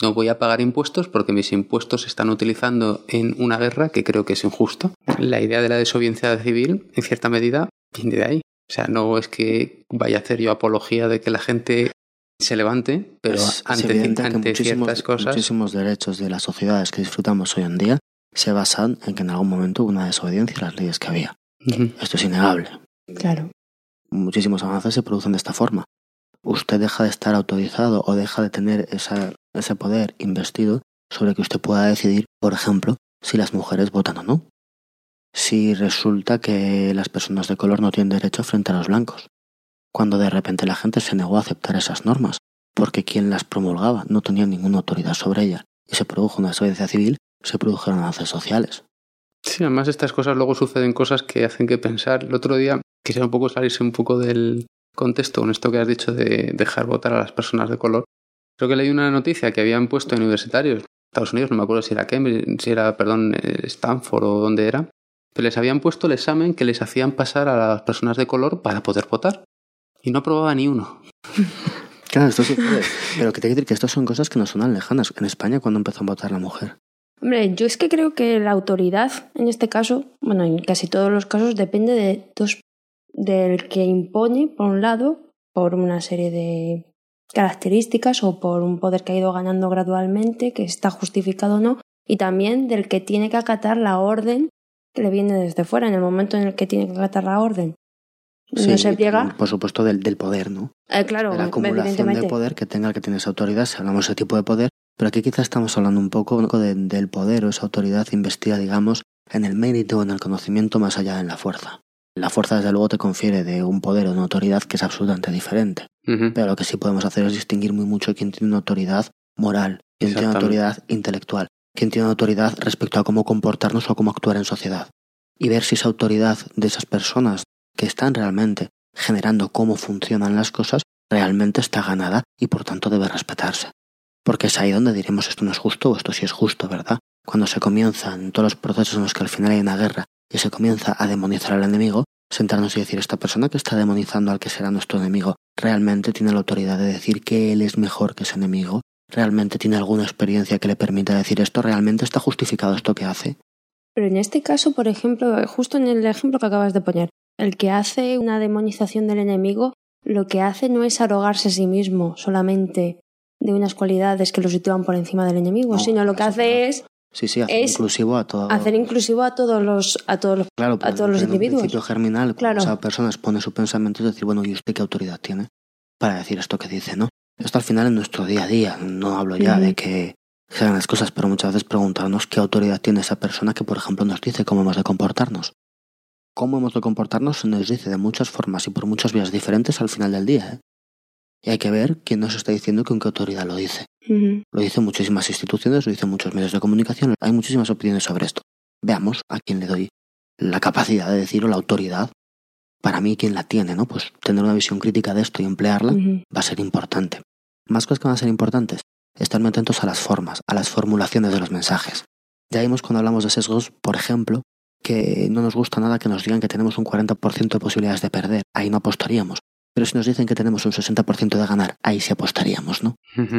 no voy a pagar impuestos porque mis impuestos se están utilizando en una guerra que creo que es injusto. La idea de la desobediencia civil, en cierta medida, viene de ahí. O sea, no es que vaya a hacer yo apología de que la gente se levante, pero ante, ciertas cosas. Muchísimos derechos de las sociedades que disfrutamos hoy en día se basan en que en algún momento hubo una desobediencia a las leyes que había. Esto es innegable. Claro muchísimos avances se producen de esta forma. Usted deja de estar autorizado o deja de tener ese poder investido sobre que usted pueda decidir, por ejemplo, si las mujeres votan o no. Si resulta que las personas de color no tienen derecho frente a los blancos. Cuando de repente la gente se negó a aceptar esas normas, porque quien las promulgaba no tenía ninguna autoridad sobre ella, y se produjo una desobediencia civil, se produjeron avances sociales. Sí, además estas cosas luego suceden cosas que hacen que pensar. El otro día quisiera un poco salirse un poco del contexto con esto que has dicho de dejar votar a las personas de color. Creo que leí una noticia que habían puesto en universitarios, Estados Unidos, no me acuerdo si era Cambridge, si era, perdón, eh, Stanford o dónde era, que les habían puesto el examen que les hacían pasar a las personas de color para poder votar. Y no aprobaba ni uno. Claro, esto sucede. Pero que te quiero decir que estas son cosas que no son lejanas. En España, cuando empezó a votar la mujer? Hombre, yo es que creo que la autoridad, en este caso, bueno, en casi todos los casos, depende de dos, del que impone, por un lado, por una serie de características o por un poder que ha ido ganando gradualmente, que está justificado o no, y también del que tiene que acatar la orden que le viene desde fuera. En el momento en el que tiene que acatar la orden no se pliega. Por supuesto, del, del poder, ¿no? Eh, claro, de la acumulación de poder que tenga el que tiene esa autoridad, si hablamos de ese tipo de poder, pero aquí quizás estamos hablando un poco del poder o esa autoridad investida, digamos, en el mérito o en el conocimiento más allá de la fuerza. La fuerza, desde luego, te confiere de un poder o una autoridad que es absolutamente diferente. Pero lo que sí podemos hacer es distinguir muy mucho quién tiene una autoridad moral, quién tiene una autoridad intelectual, quién tiene una autoridad respecto a cómo comportarnos o cómo actuar en sociedad. Y ver si esa autoridad de esas personas que están realmente generando cómo funcionan las cosas, realmente está ganada y por tanto debe respetarse. Porque es ahí donde diremos esto no es justo o esto sí es justo, ¿verdad? Cuando se comienzan todos los procesos en los que al final hay una guerra y se comienza a demonizar al enemigo, sentarnos y decir esta persona que está demonizando al que será nuestro enemigo realmente tiene la autoridad de decir que él es mejor que ese enemigo, realmente tiene alguna experiencia que le permita decir esto, realmente está justificado esto que hace. Pero en este caso, por ejemplo, justo en el ejemplo que acabas de poner, el que hace una demonización del enemigo lo que hace no es arrogarse a sí mismo solamente de unas cualidades que lo sitúan por encima del enemigo, sino lo que hace es Sí, sí, hacer inclusivo a todos. Hacer inclusivo a todos los, a todos los, claro, a todos los individuos. principio germinal, claro. esa persona expone su pensamiento y decir, bueno, ¿y usted qué autoridad tiene para decir esto que dice, no? Esto al final en nuestro día a día. No hablo ya de que sean las cosas, pero muchas veces preguntarnos qué autoridad tiene esa persona que, por ejemplo, nos dice cómo hemos de comportarnos cómo hemos de comportarnos se nos dice de muchas formas y por muchas vías diferentes al final del día. ¿eh? Y hay que ver quién nos está diciendo con qué autoridad lo dice. Lo dicen muchísimas instituciones, lo dicen muchos medios de comunicación, hay muchísimas opiniones sobre esto. Veamos a quién le doy la capacidad de decir o la autoridad. Para mí, quién la tiene, ¿no? Pues tener una visión crítica de esto y emplearla va a ser importante. Más cosas que van a ser importantes, estar muy atentos a las formas, a las formulaciones de los mensajes. Ya vimos cuando hablamos de sesgos, por ejemplo, que no nos gusta nada que nos digan que tenemos un 40% de posibilidades de perder, ahí no apostaríamos. Pero si nos dicen que tenemos un 60% de ganar, ahí sí apostaríamos, ¿no?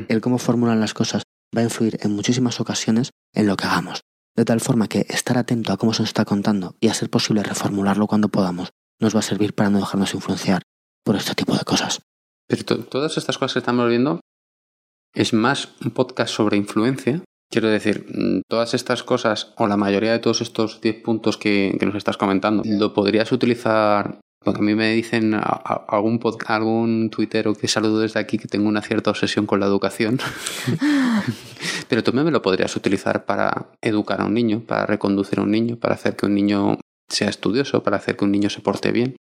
El cómo formulan las cosas va a influir en muchísimas ocasiones en lo que hagamos. De tal forma que estar atento a cómo se nos está contando y a ser posible reformularlo cuando podamos nos va a servir para no dejarnos influenciar por este tipo de cosas. Pero todas estas cosas que estamos viendo es más un podcast sobre influencia Quiero decir, mm, todas estas cosas, o la mayoría de todos estos 10 puntos que, nos estás comentando, lo podrías utilizar porque a mí me dicen algún, algún tuitero que saludo desde aquí que tengo una cierta obsesión con la educación. Pero tú me lo podrías utilizar para educar a un niño, para reconducir a un niño, para hacer que un niño sea estudioso, para hacer que un niño se porte bien.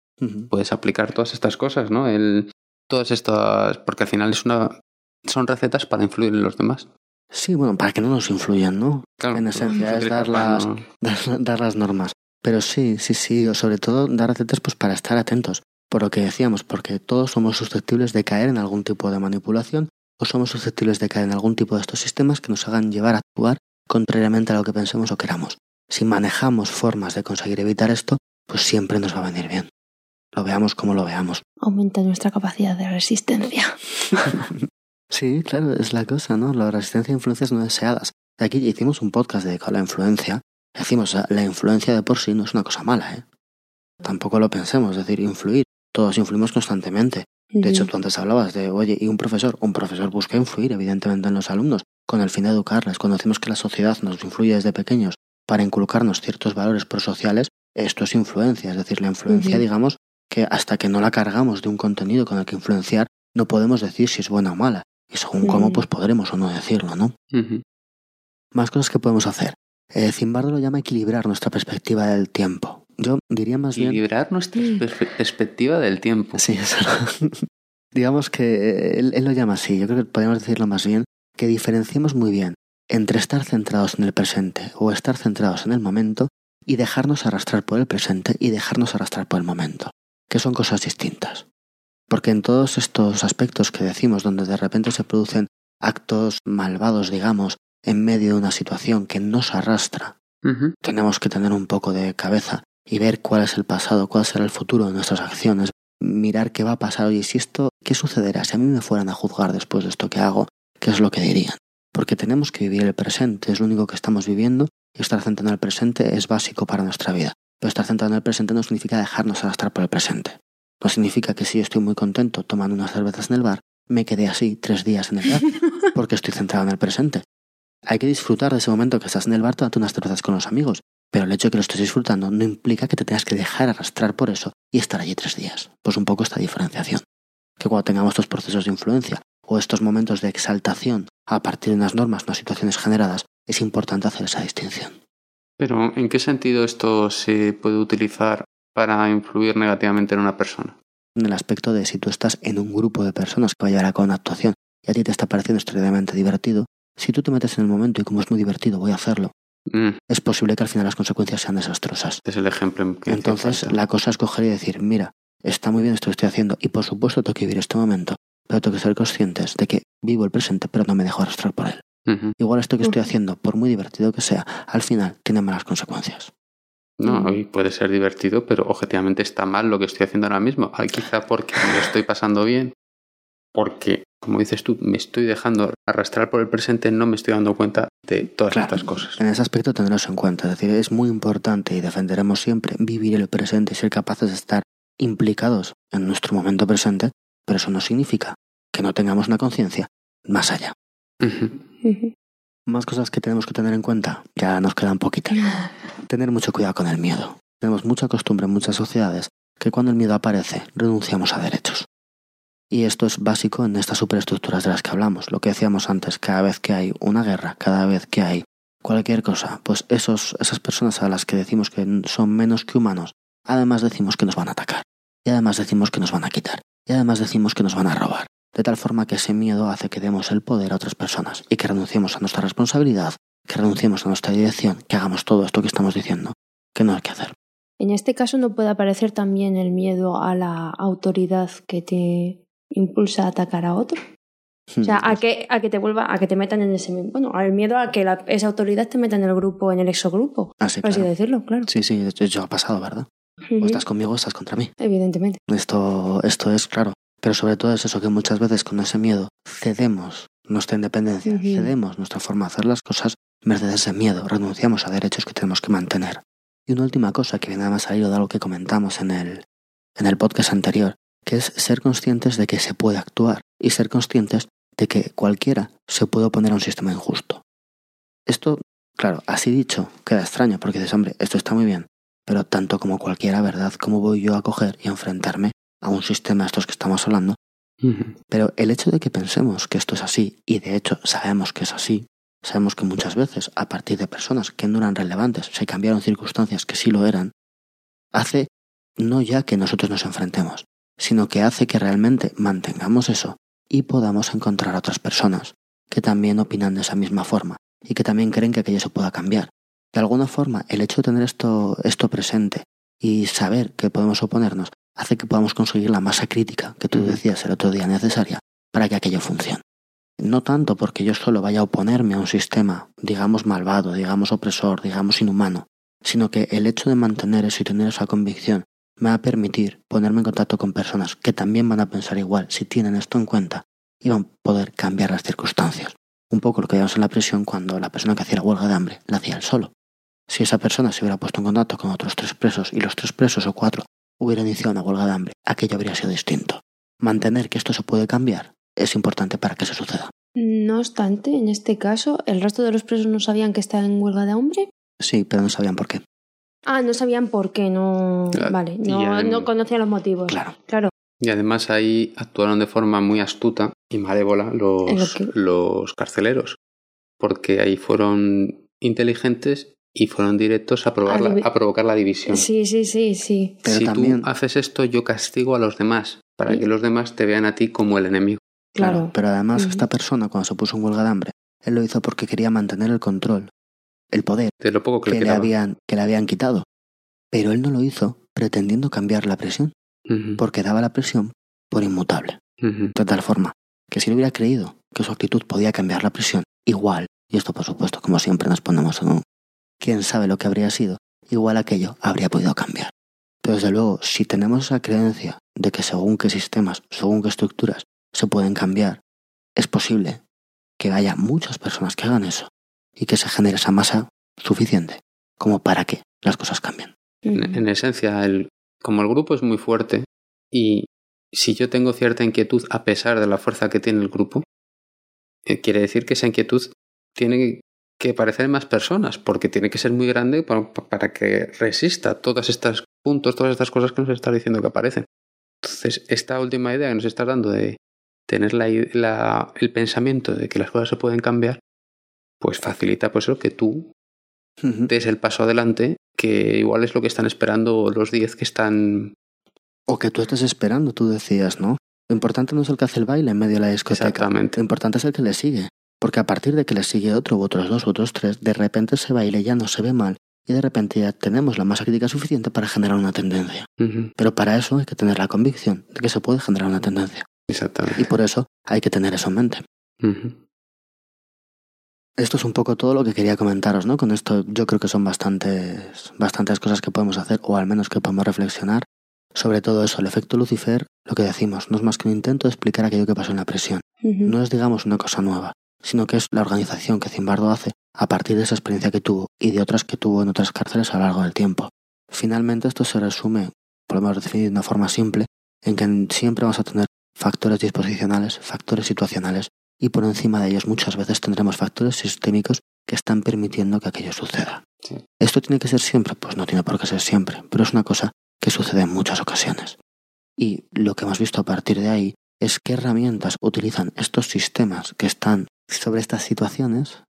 Puedes aplicar todas estas cosas, ¿no? El, todas estas, porque al final es una, son recetas para influir en los demás. Sí, bueno, para que no nos influyan, ¿no? en esencia, es dar las, dar, las normas. Pero sí, sí, sí, o sobre todo dar recetas pues para estar atentos. Por lo que decíamos, porque todos somos susceptibles de caer en algún tipo de manipulación o somos susceptibles de caer en algún tipo de estos sistemas que nos hagan llevar a actuar contrariamente a lo que pensemos o queramos. Si manejamos formas de conseguir evitar esto, pues siempre nos va a venir bien. Lo veamos como lo veamos. Aumenta nuestra capacidad de resistencia. Sí, claro, es la cosa, ¿no? La resistencia a influencias no deseadas. Aquí hicimos un podcast dedicado a la influencia. Decimos, la influencia de por sí no es una cosa mala, ¿eh? Tampoco lo pensemos, es decir, influir. Todos influimos constantemente. De hecho, tú antes hablabas de, oye, ¿y un profesor? Un profesor busca influir, evidentemente, en los alumnos, con el fin de educarles. Cuando decimos que la sociedad nos influye desde pequeños para inculcarnos ciertos valores prosociales, esto es influencia. Es decir, la influencia, digamos, que hasta que no la cargamos de un contenido con el que influenciar, no podemos decir si es buena o mala. Y según cómo, pues podremos o no decirlo, ¿no? Más cosas que podemos hacer. Eh, Zimbardo lo llama equilibrar nuestra perspectiva del tiempo. Yo diría más bien... Equilibrar nuestra perspectiva del tiempo. Sí, eso. Digamos que él, lo llama así. Yo creo que podríamos decirlo más bien que diferenciemos muy bien entre estar centrados en el presente o estar centrados en el momento y dejarnos arrastrar por el presente y dejarnos arrastrar por el momento, que son cosas distintas. Porque en todos estos aspectos que decimos, donde de repente se producen actos malvados, digamos, en medio de una situación que nos arrastra, tenemos que tener un poco de cabeza y ver cuál es el pasado, cuál será el futuro de nuestras acciones, mirar qué va a pasar, y si esto, ¿qué sucederá? Si a mí me fueran a juzgar después de esto que hago, ¿qué es lo que dirían? Porque tenemos que vivir el presente, es lo único que estamos viviendo, y estar centrado en el presente es básico para nuestra vida. Pero estar centrado en el presente no significa dejarnos arrastrar por el presente. No significa que si yo estoy muy contento tomando unas cervezas en el bar, me quedé así tres días en el bar, porque estoy centrado en el presente. Hay que disfrutar de ese momento que estás en el bar tomando unas cervezas con los amigos, pero el hecho de que lo estés disfrutando no implica que te tengas que dejar arrastrar por eso y estar allí tres días. Pues un poco esta diferenciación. Que cuando tengamos estos procesos de influencia o estos momentos de exaltación a partir de unas normas, unas situaciones generadas, es importante hacer esa distinción. Pero, ¿en qué sentido esto se puede utilizar para influir negativamente en una persona? En el aspecto de si tú estás en un grupo de personas que va a llevar a cabo una actuación y a ti te está pareciendo extremadamente divertido, si tú te metes en el momento y como es muy divertido voy a hacerlo, mm. es posible que al final las consecuencias sean desastrosas. Es el ejemplo en que Entonces, la cosa es coger y decir, mira, está muy bien esto que estoy haciendo y por supuesto tengo que vivir este momento, pero tengo que ser conscientes de que vivo el presente pero no me dejo arrastrar por él. Igual esto que estoy haciendo, por muy divertido que sea, al final tiene malas consecuencias. No, y puede ser divertido, pero objetivamente está mal lo que estoy haciendo ahora mismo. quizá porque me estoy pasando bien, porque, como dices tú, me estoy dejando arrastrar por el presente, no me estoy dando cuenta de todas estas cosas. En ese aspecto tendrás en cuenta. Es decir, es muy importante y defenderemos siempre vivir el presente y ser capaces de estar implicados en nuestro momento presente, pero eso no significa que no tengamos una conciencia más allá. Más cosas que tenemos que tener en cuenta, ya nos quedan poquitas. Tener mucho cuidado con el miedo. Tenemos mucha costumbre en muchas sociedades que cuando el miedo aparece renunciamos a derechos. Y esto es básico en estas superestructuras de las que hablamos. Lo que decíamos antes, cada vez que hay una guerra, cada vez que hay cualquier cosa, pues esos, esas personas a las que decimos que son menos que humanos, además decimos que nos van a atacar. Y además decimos que nos van a quitar. Y además decimos que nos van a robar de tal forma que ese miedo hace que demos el poder a otras personas y que renunciemos a nuestra responsabilidad, que renunciemos a nuestra dirección, que hagamos todo esto que estamos diciendo, que no hay que hacer. En este caso no puede aparecer también el miedo a la autoridad que te impulsa a atacar a otro. O sea, a que, a que te vuelva, a que te metan en ese bueno, al miedo a que esa autoridad te meta en el grupo, en el exogrupo. Así, por así decirlo, claro. Sí, sí, eso ha pasado, ¿verdad? O estás conmigo o estás contra mí. Evidentemente. Esto, esto es claro. Pero sobre todo es eso que muchas veces con ese miedo cedemos nuestra independencia, cedemos nuestra forma de hacer las cosas merced a ese miedo, renunciamos a derechos que tenemos que mantener. Y una última cosa que viene además a ir de algo que comentamos en el, en el podcast anterior, que es ser conscientes de que se puede actuar y ser conscientes de que cualquiera se puede oponer a un sistema injusto. Esto, claro, así dicho, queda extraño porque dices, hombre, esto está muy bien, pero tanto como cualquiera, ¿verdad? ¿Cómo voy yo a coger y enfrentarme a un sistema de estos que estamos hablando. Pero el hecho de que pensemos que esto es así, y de hecho sabemos que es así, sabemos que muchas veces, a partir de personas que no eran relevantes, se cambiaron circunstancias que sí lo eran, hace no ya que nosotros nos enfrentemos, sino que hace que realmente mantengamos eso y podamos encontrar a otras personas que también opinan de esa misma forma y que también creen que aquello se pueda cambiar. De alguna forma, el hecho de tener esto, esto presente y saber que podemos oponernos hace que podamos conseguir la masa crítica que tú decías el otro día necesaria para que aquello funcione. No tanto porque yo solo vaya a oponerme a un sistema, digamos malvado, digamos opresor, digamos inhumano, sino que el hecho de mantener eso y tener esa convicción me va a permitir ponerme en contacto con personas que también van a pensar igual si tienen esto en cuenta y van a poder cambiar las circunstancias. Un poco lo que veíamos en la prisión cuando la persona que hacía la huelga de hambre la hacía él solo. Si esa persona se hubiera puesto en contacto con otros tres presos y los tres presos o cuatro hubiera iniciado una huelga de hambre, aquello habría sido distinto. Mantener que esto se puede cambiar es importante para que se suceda. No obstante, en este caso, ¿el resto de los presos no sabían que estaban en huelga de hambre? Sí, pero no sabían por qué. Ah, no sabían por qué, no. vale, no, no conocían los motivos. Claro. claro. Y además ahí actuaron de forma muy astuta y malévola los, los carceleros, porque ahí fueron inteligentes y fueron directos a, a provocar la división. Sí, sí, sí, sí. si tú haces esto, yo castigo a los demás, para que los demás te vean a ti como el enemigo. Claro. pero además esta persona, cuando se puso en huelga de hambre, él lo hizo porque quería mantener el control, el poder de lo poco que, le, habían, que le habían quitado. Pero él no lo hizo pretendiendo cambiar la presión, porque daba la presión por inmutable. De tal forma que si él hubiera creído que su actitud podía cambiar la prisión, igual, y esto por supuesto como siempre nos ponemos en un quién sabe lo que habría sido, igual aquello habría podido cambiar. Pero desde luego, si tenemos esa creencia de que según qué sistemas, según qué estructuras se pueden cambiar, es posible que haya muchas personas que hagan eso y que se genere esa masa suficiente como para que las cosas cambien. En, esencia, el, como el grupo es muy fuerte y si yo tengo cierta inquietud a pesar de la fuerza que tiene el grupo, eh, quiere decir que esa inquietud tiene que parecer más personas, porque tiene que ser muy grande para, para que resista todas estas puntos, todas estas cosas que nos está diciendo que aparecen. Entonces, esta última idea que nos está dando de tener la, la, el pensamiento de que las cosas se pueden cambiar, pues facilita pues eso que tú des el paso adelante, que igual es lo que están esperando los 10 que están... O que tú estés esperando, tú decías, ¿no? Lo importante no es el que hace el baile en medio de la discoteca. Exactamente. Lo importante es el que le sigue. Porque a partir de que le sigue otro, u otros dos, u otros tres, de repente ese baile ya no se ve mal y de repente ya tenemos la masa crítica suficiente para generar una tendencia. Pero para eso hay que tener la convicción de que se puede generar una tendencia. Exactamente. Y por eso hay que tener eso en mente. Esto es un poco todo lo que quería comentaros, ¿no? Con esto yo creo que son bastantes, bastantes cosas que podemos hacer, o al menos que podemos reflexionar. Sobre todo eso, el efecto Lucifer, lo que decimos, no es más que un intento de explicar aquello que pasó en la prisión. No es, digamos, una cosa nueva, sino que es la organización que Zimbardo hace a partir de esa experiencia que tuvo y de otras que tuvo en otras cárceles a lo largo del tiempo. Finalmente esto se resume, podemos definir de una forma simple, en que siempre vamos a tener factores disposicionales, factores situacionales y por encima de ellos muchas veces tendremos factores sistémicos que están permitiendo que aquello suceda. ¿Esto tiene que ser siempre? Pues no tiene por qué ser siempre, pero es una cosa que sucede en muchas ocasiones. Y lo que hemos visto a partir de ahí es qué herramientas utilizan estos sistemas que están sobre estas situaciones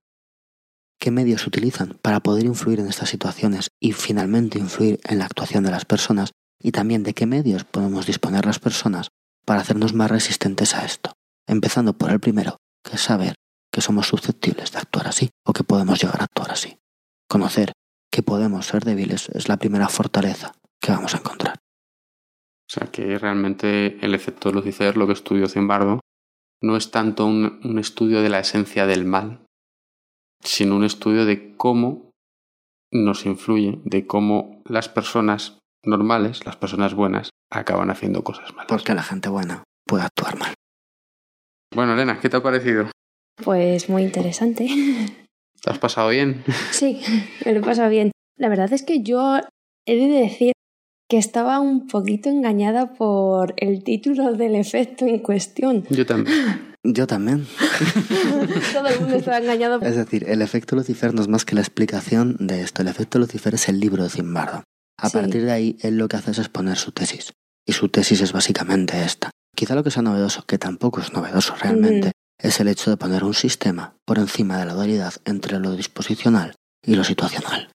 qué medios utilizan para poder influir en estas situaciones y finalmente influir en la actuación de las personas y también de qué medios podemos disponer las personas para hacernos más resistentes a esto. Empezando por el primero, que es saber que somos susceptibles de actuar así o que podemos llegar a actuar así. Conocer que podemos ser débiles es la primera fortaleza que vamos a encontrar. O sea que realmente el efecto Lucifer, lo que estudió Zimbardo, no es tanto un, un estudio de la esencia del mal, sino un estudio de cómo nos influye, de cómo las personas normales, las personas buenas, acaban haciendo cosas malas. Porque la gente buena puede actuar mal. Bueno, Elena, ¿qué te ha parecido? Pues muy interesante. ¿Te has pasado bien? Sí, me lo he pasado bien. La verdad es que yo he de decir que estaba un poquito engañada por el título del efecto en cuestión. Yo también. Yo también. Todo el mundo estaba engañado. Es decir, el efecto Lucifer no es más que la explicación de esto. El efecto Lucifer es el libro de Zimbardo. A partir de ahí, él lo que hace es exponer su tesis. Y su tesis es básicamente esta. Quizá lo que sea novedoso, que tampoco es novedoso realmente, es el hecho de poner un sistema por encima de la dualidad entre lo disposicional y lo situacional.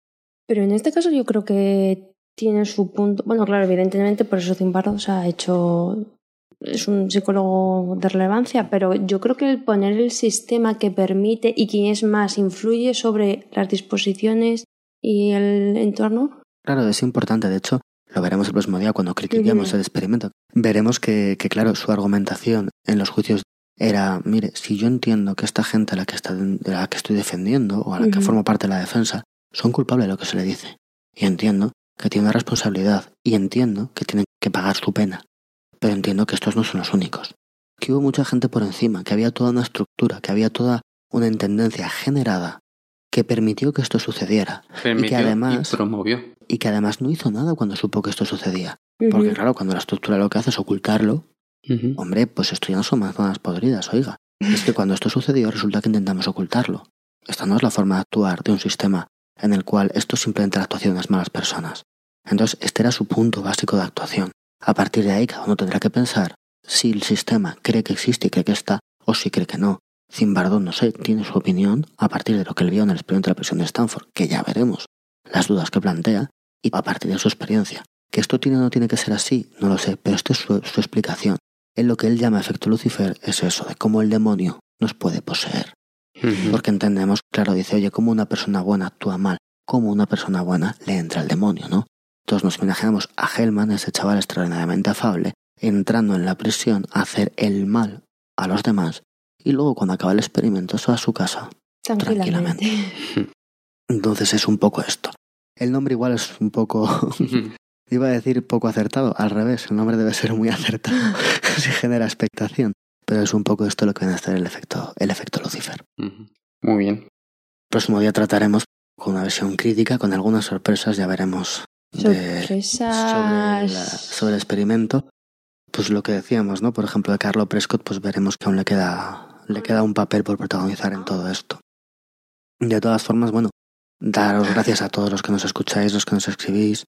Pero en este caso yo creo que tiene su punto. Bueno, claro, evidentemente por eso Zimbardo se ha hecho es un psicólogo de relevancia, pero yo creo que el poner el sistema que permite y quién es más influye sobre las disposiciones y el entorno. Claro, es importante. De hecho, lo veremos el próximo día cuando critiquemos el experimento. Veremos que, que, claro, su argumentación en los juicios era, mire, si yo entiendo que esta gente a la que, está, de la que estoy defendiendo o a la que formo parte de la defensa son culpables de lo que se le dice, y entiendo que tienen una responsabilidad, y entiendo que tienen que pagar su pena, pero entiendo que estos no son los únicos. Que hubo mucha gente por encima, que había toda una estructura, que había toda una intendencia generada que permitió que esto sucediera. Y que además promovió. y que además no hizo nada cuando supo que esto sucedía. Porque claro cuando la estructura lo que hace es ocultarlo hombre pues esto ya no son más zonas podridas oiga. Es que cuando esto sucedió resulta que intentamos ocultarlo. Esta no es la forma de actuar de un sistema en el cual esto es simplemente la actuación de las malas personas. Entonces este era su punto básico de actuación. A partir de ahí cada uno tendrá que pensar si el sistema cree que existe y cree que está o si cree que no. Zimbardo, no sé, tiene su opinión a partir de lo que él vio en el experimento de la prisión de Stanford, que ya veremos las dudas que plantea y a partir de su experiencia. Que esto tiene o no tiene que ser así, no lo sé, pero esto es su, su explicación. En lo que él llama efecto Lucifer es eso, de cómo el demonio nos puede poseer. Porque entendemos, claro, dice, oye, cómo una persona buena actúa mal, cómo una persona buena le entra el demonio, ¿no? Todos nos imaginamos a Hellman, ese chaval extraordinariamente afable, entrando en la prisión a hacer el mal a los demás y luego cuando acaba el experimento se va a su casa. Tranquilamente. Entonces es un poco esto. El nombre igual es un poco... Iba a decir poco acertado, al revés, el nombre debe ser muy acertado si genera expectación. Pero es un poco esto lo que viene a ser el efecto, el efecto Lucifer. Muy bien. El próximo día trataremos con una versión crítica, con algunas sorpresas, ya veremos. Sorpresas. sobre, el experimento. Pues lo que decíamos, ¿no? Por ejemplo, de Carlo Prescott, pues veremos que aún le queda, le queda un papel por protagonizar en todo esto. De todas formas, bueno, daros gracias a todos los que nos escucháis, los que nos escribís.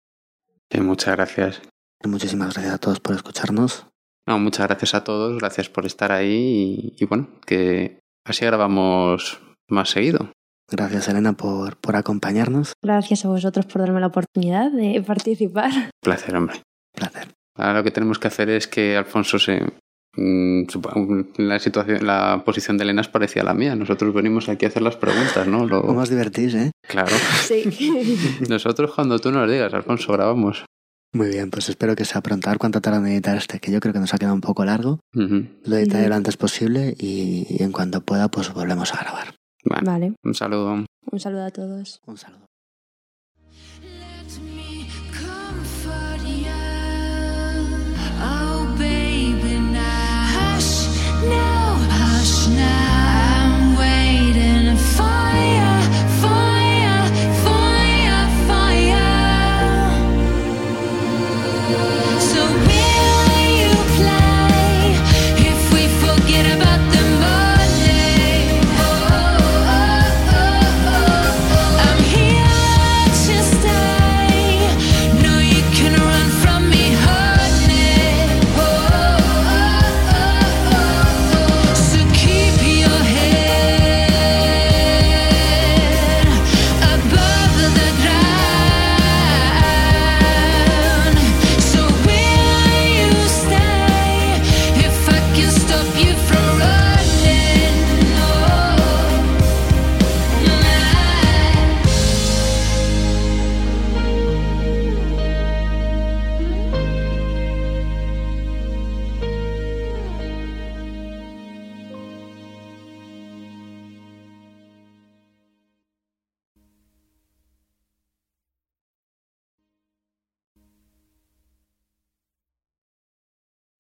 Sí, muchas gracias. Muchísimas gracias a todos por escucharnos. No, muchas gracias a todos, gracias por estar ahí y, bueno, que así grabamos más seguido. Gracias, Elena, por, por acompañarnos. Gracias a vosotros por darme la oportunidad de participar. Placer, hombre. Placer. Ahora lo que tenemos que hacer es que Alfonso se, la situación, la posición de Elena es parecida a la mía. Nosotros venimos aquí a hacer las preguntas, ¿no? Lo... ¿Cómo os divertís, eh? Claro. Sí. Nosotros cuando tú nos digas, Alfonso, grabamos. Muy bien, pues espero que sea pronto. A ver cuánto tardan en editar este, que yo creo que nos ha quedado un poco largo. Lo editaré lo antes posible y, en cuanto pueda, pues volvemos a grabar. vale. Un saludo. Un saludo a todos. Un saludo.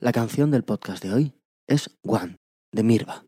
La canción del podcast de hoy es One, de Mirva.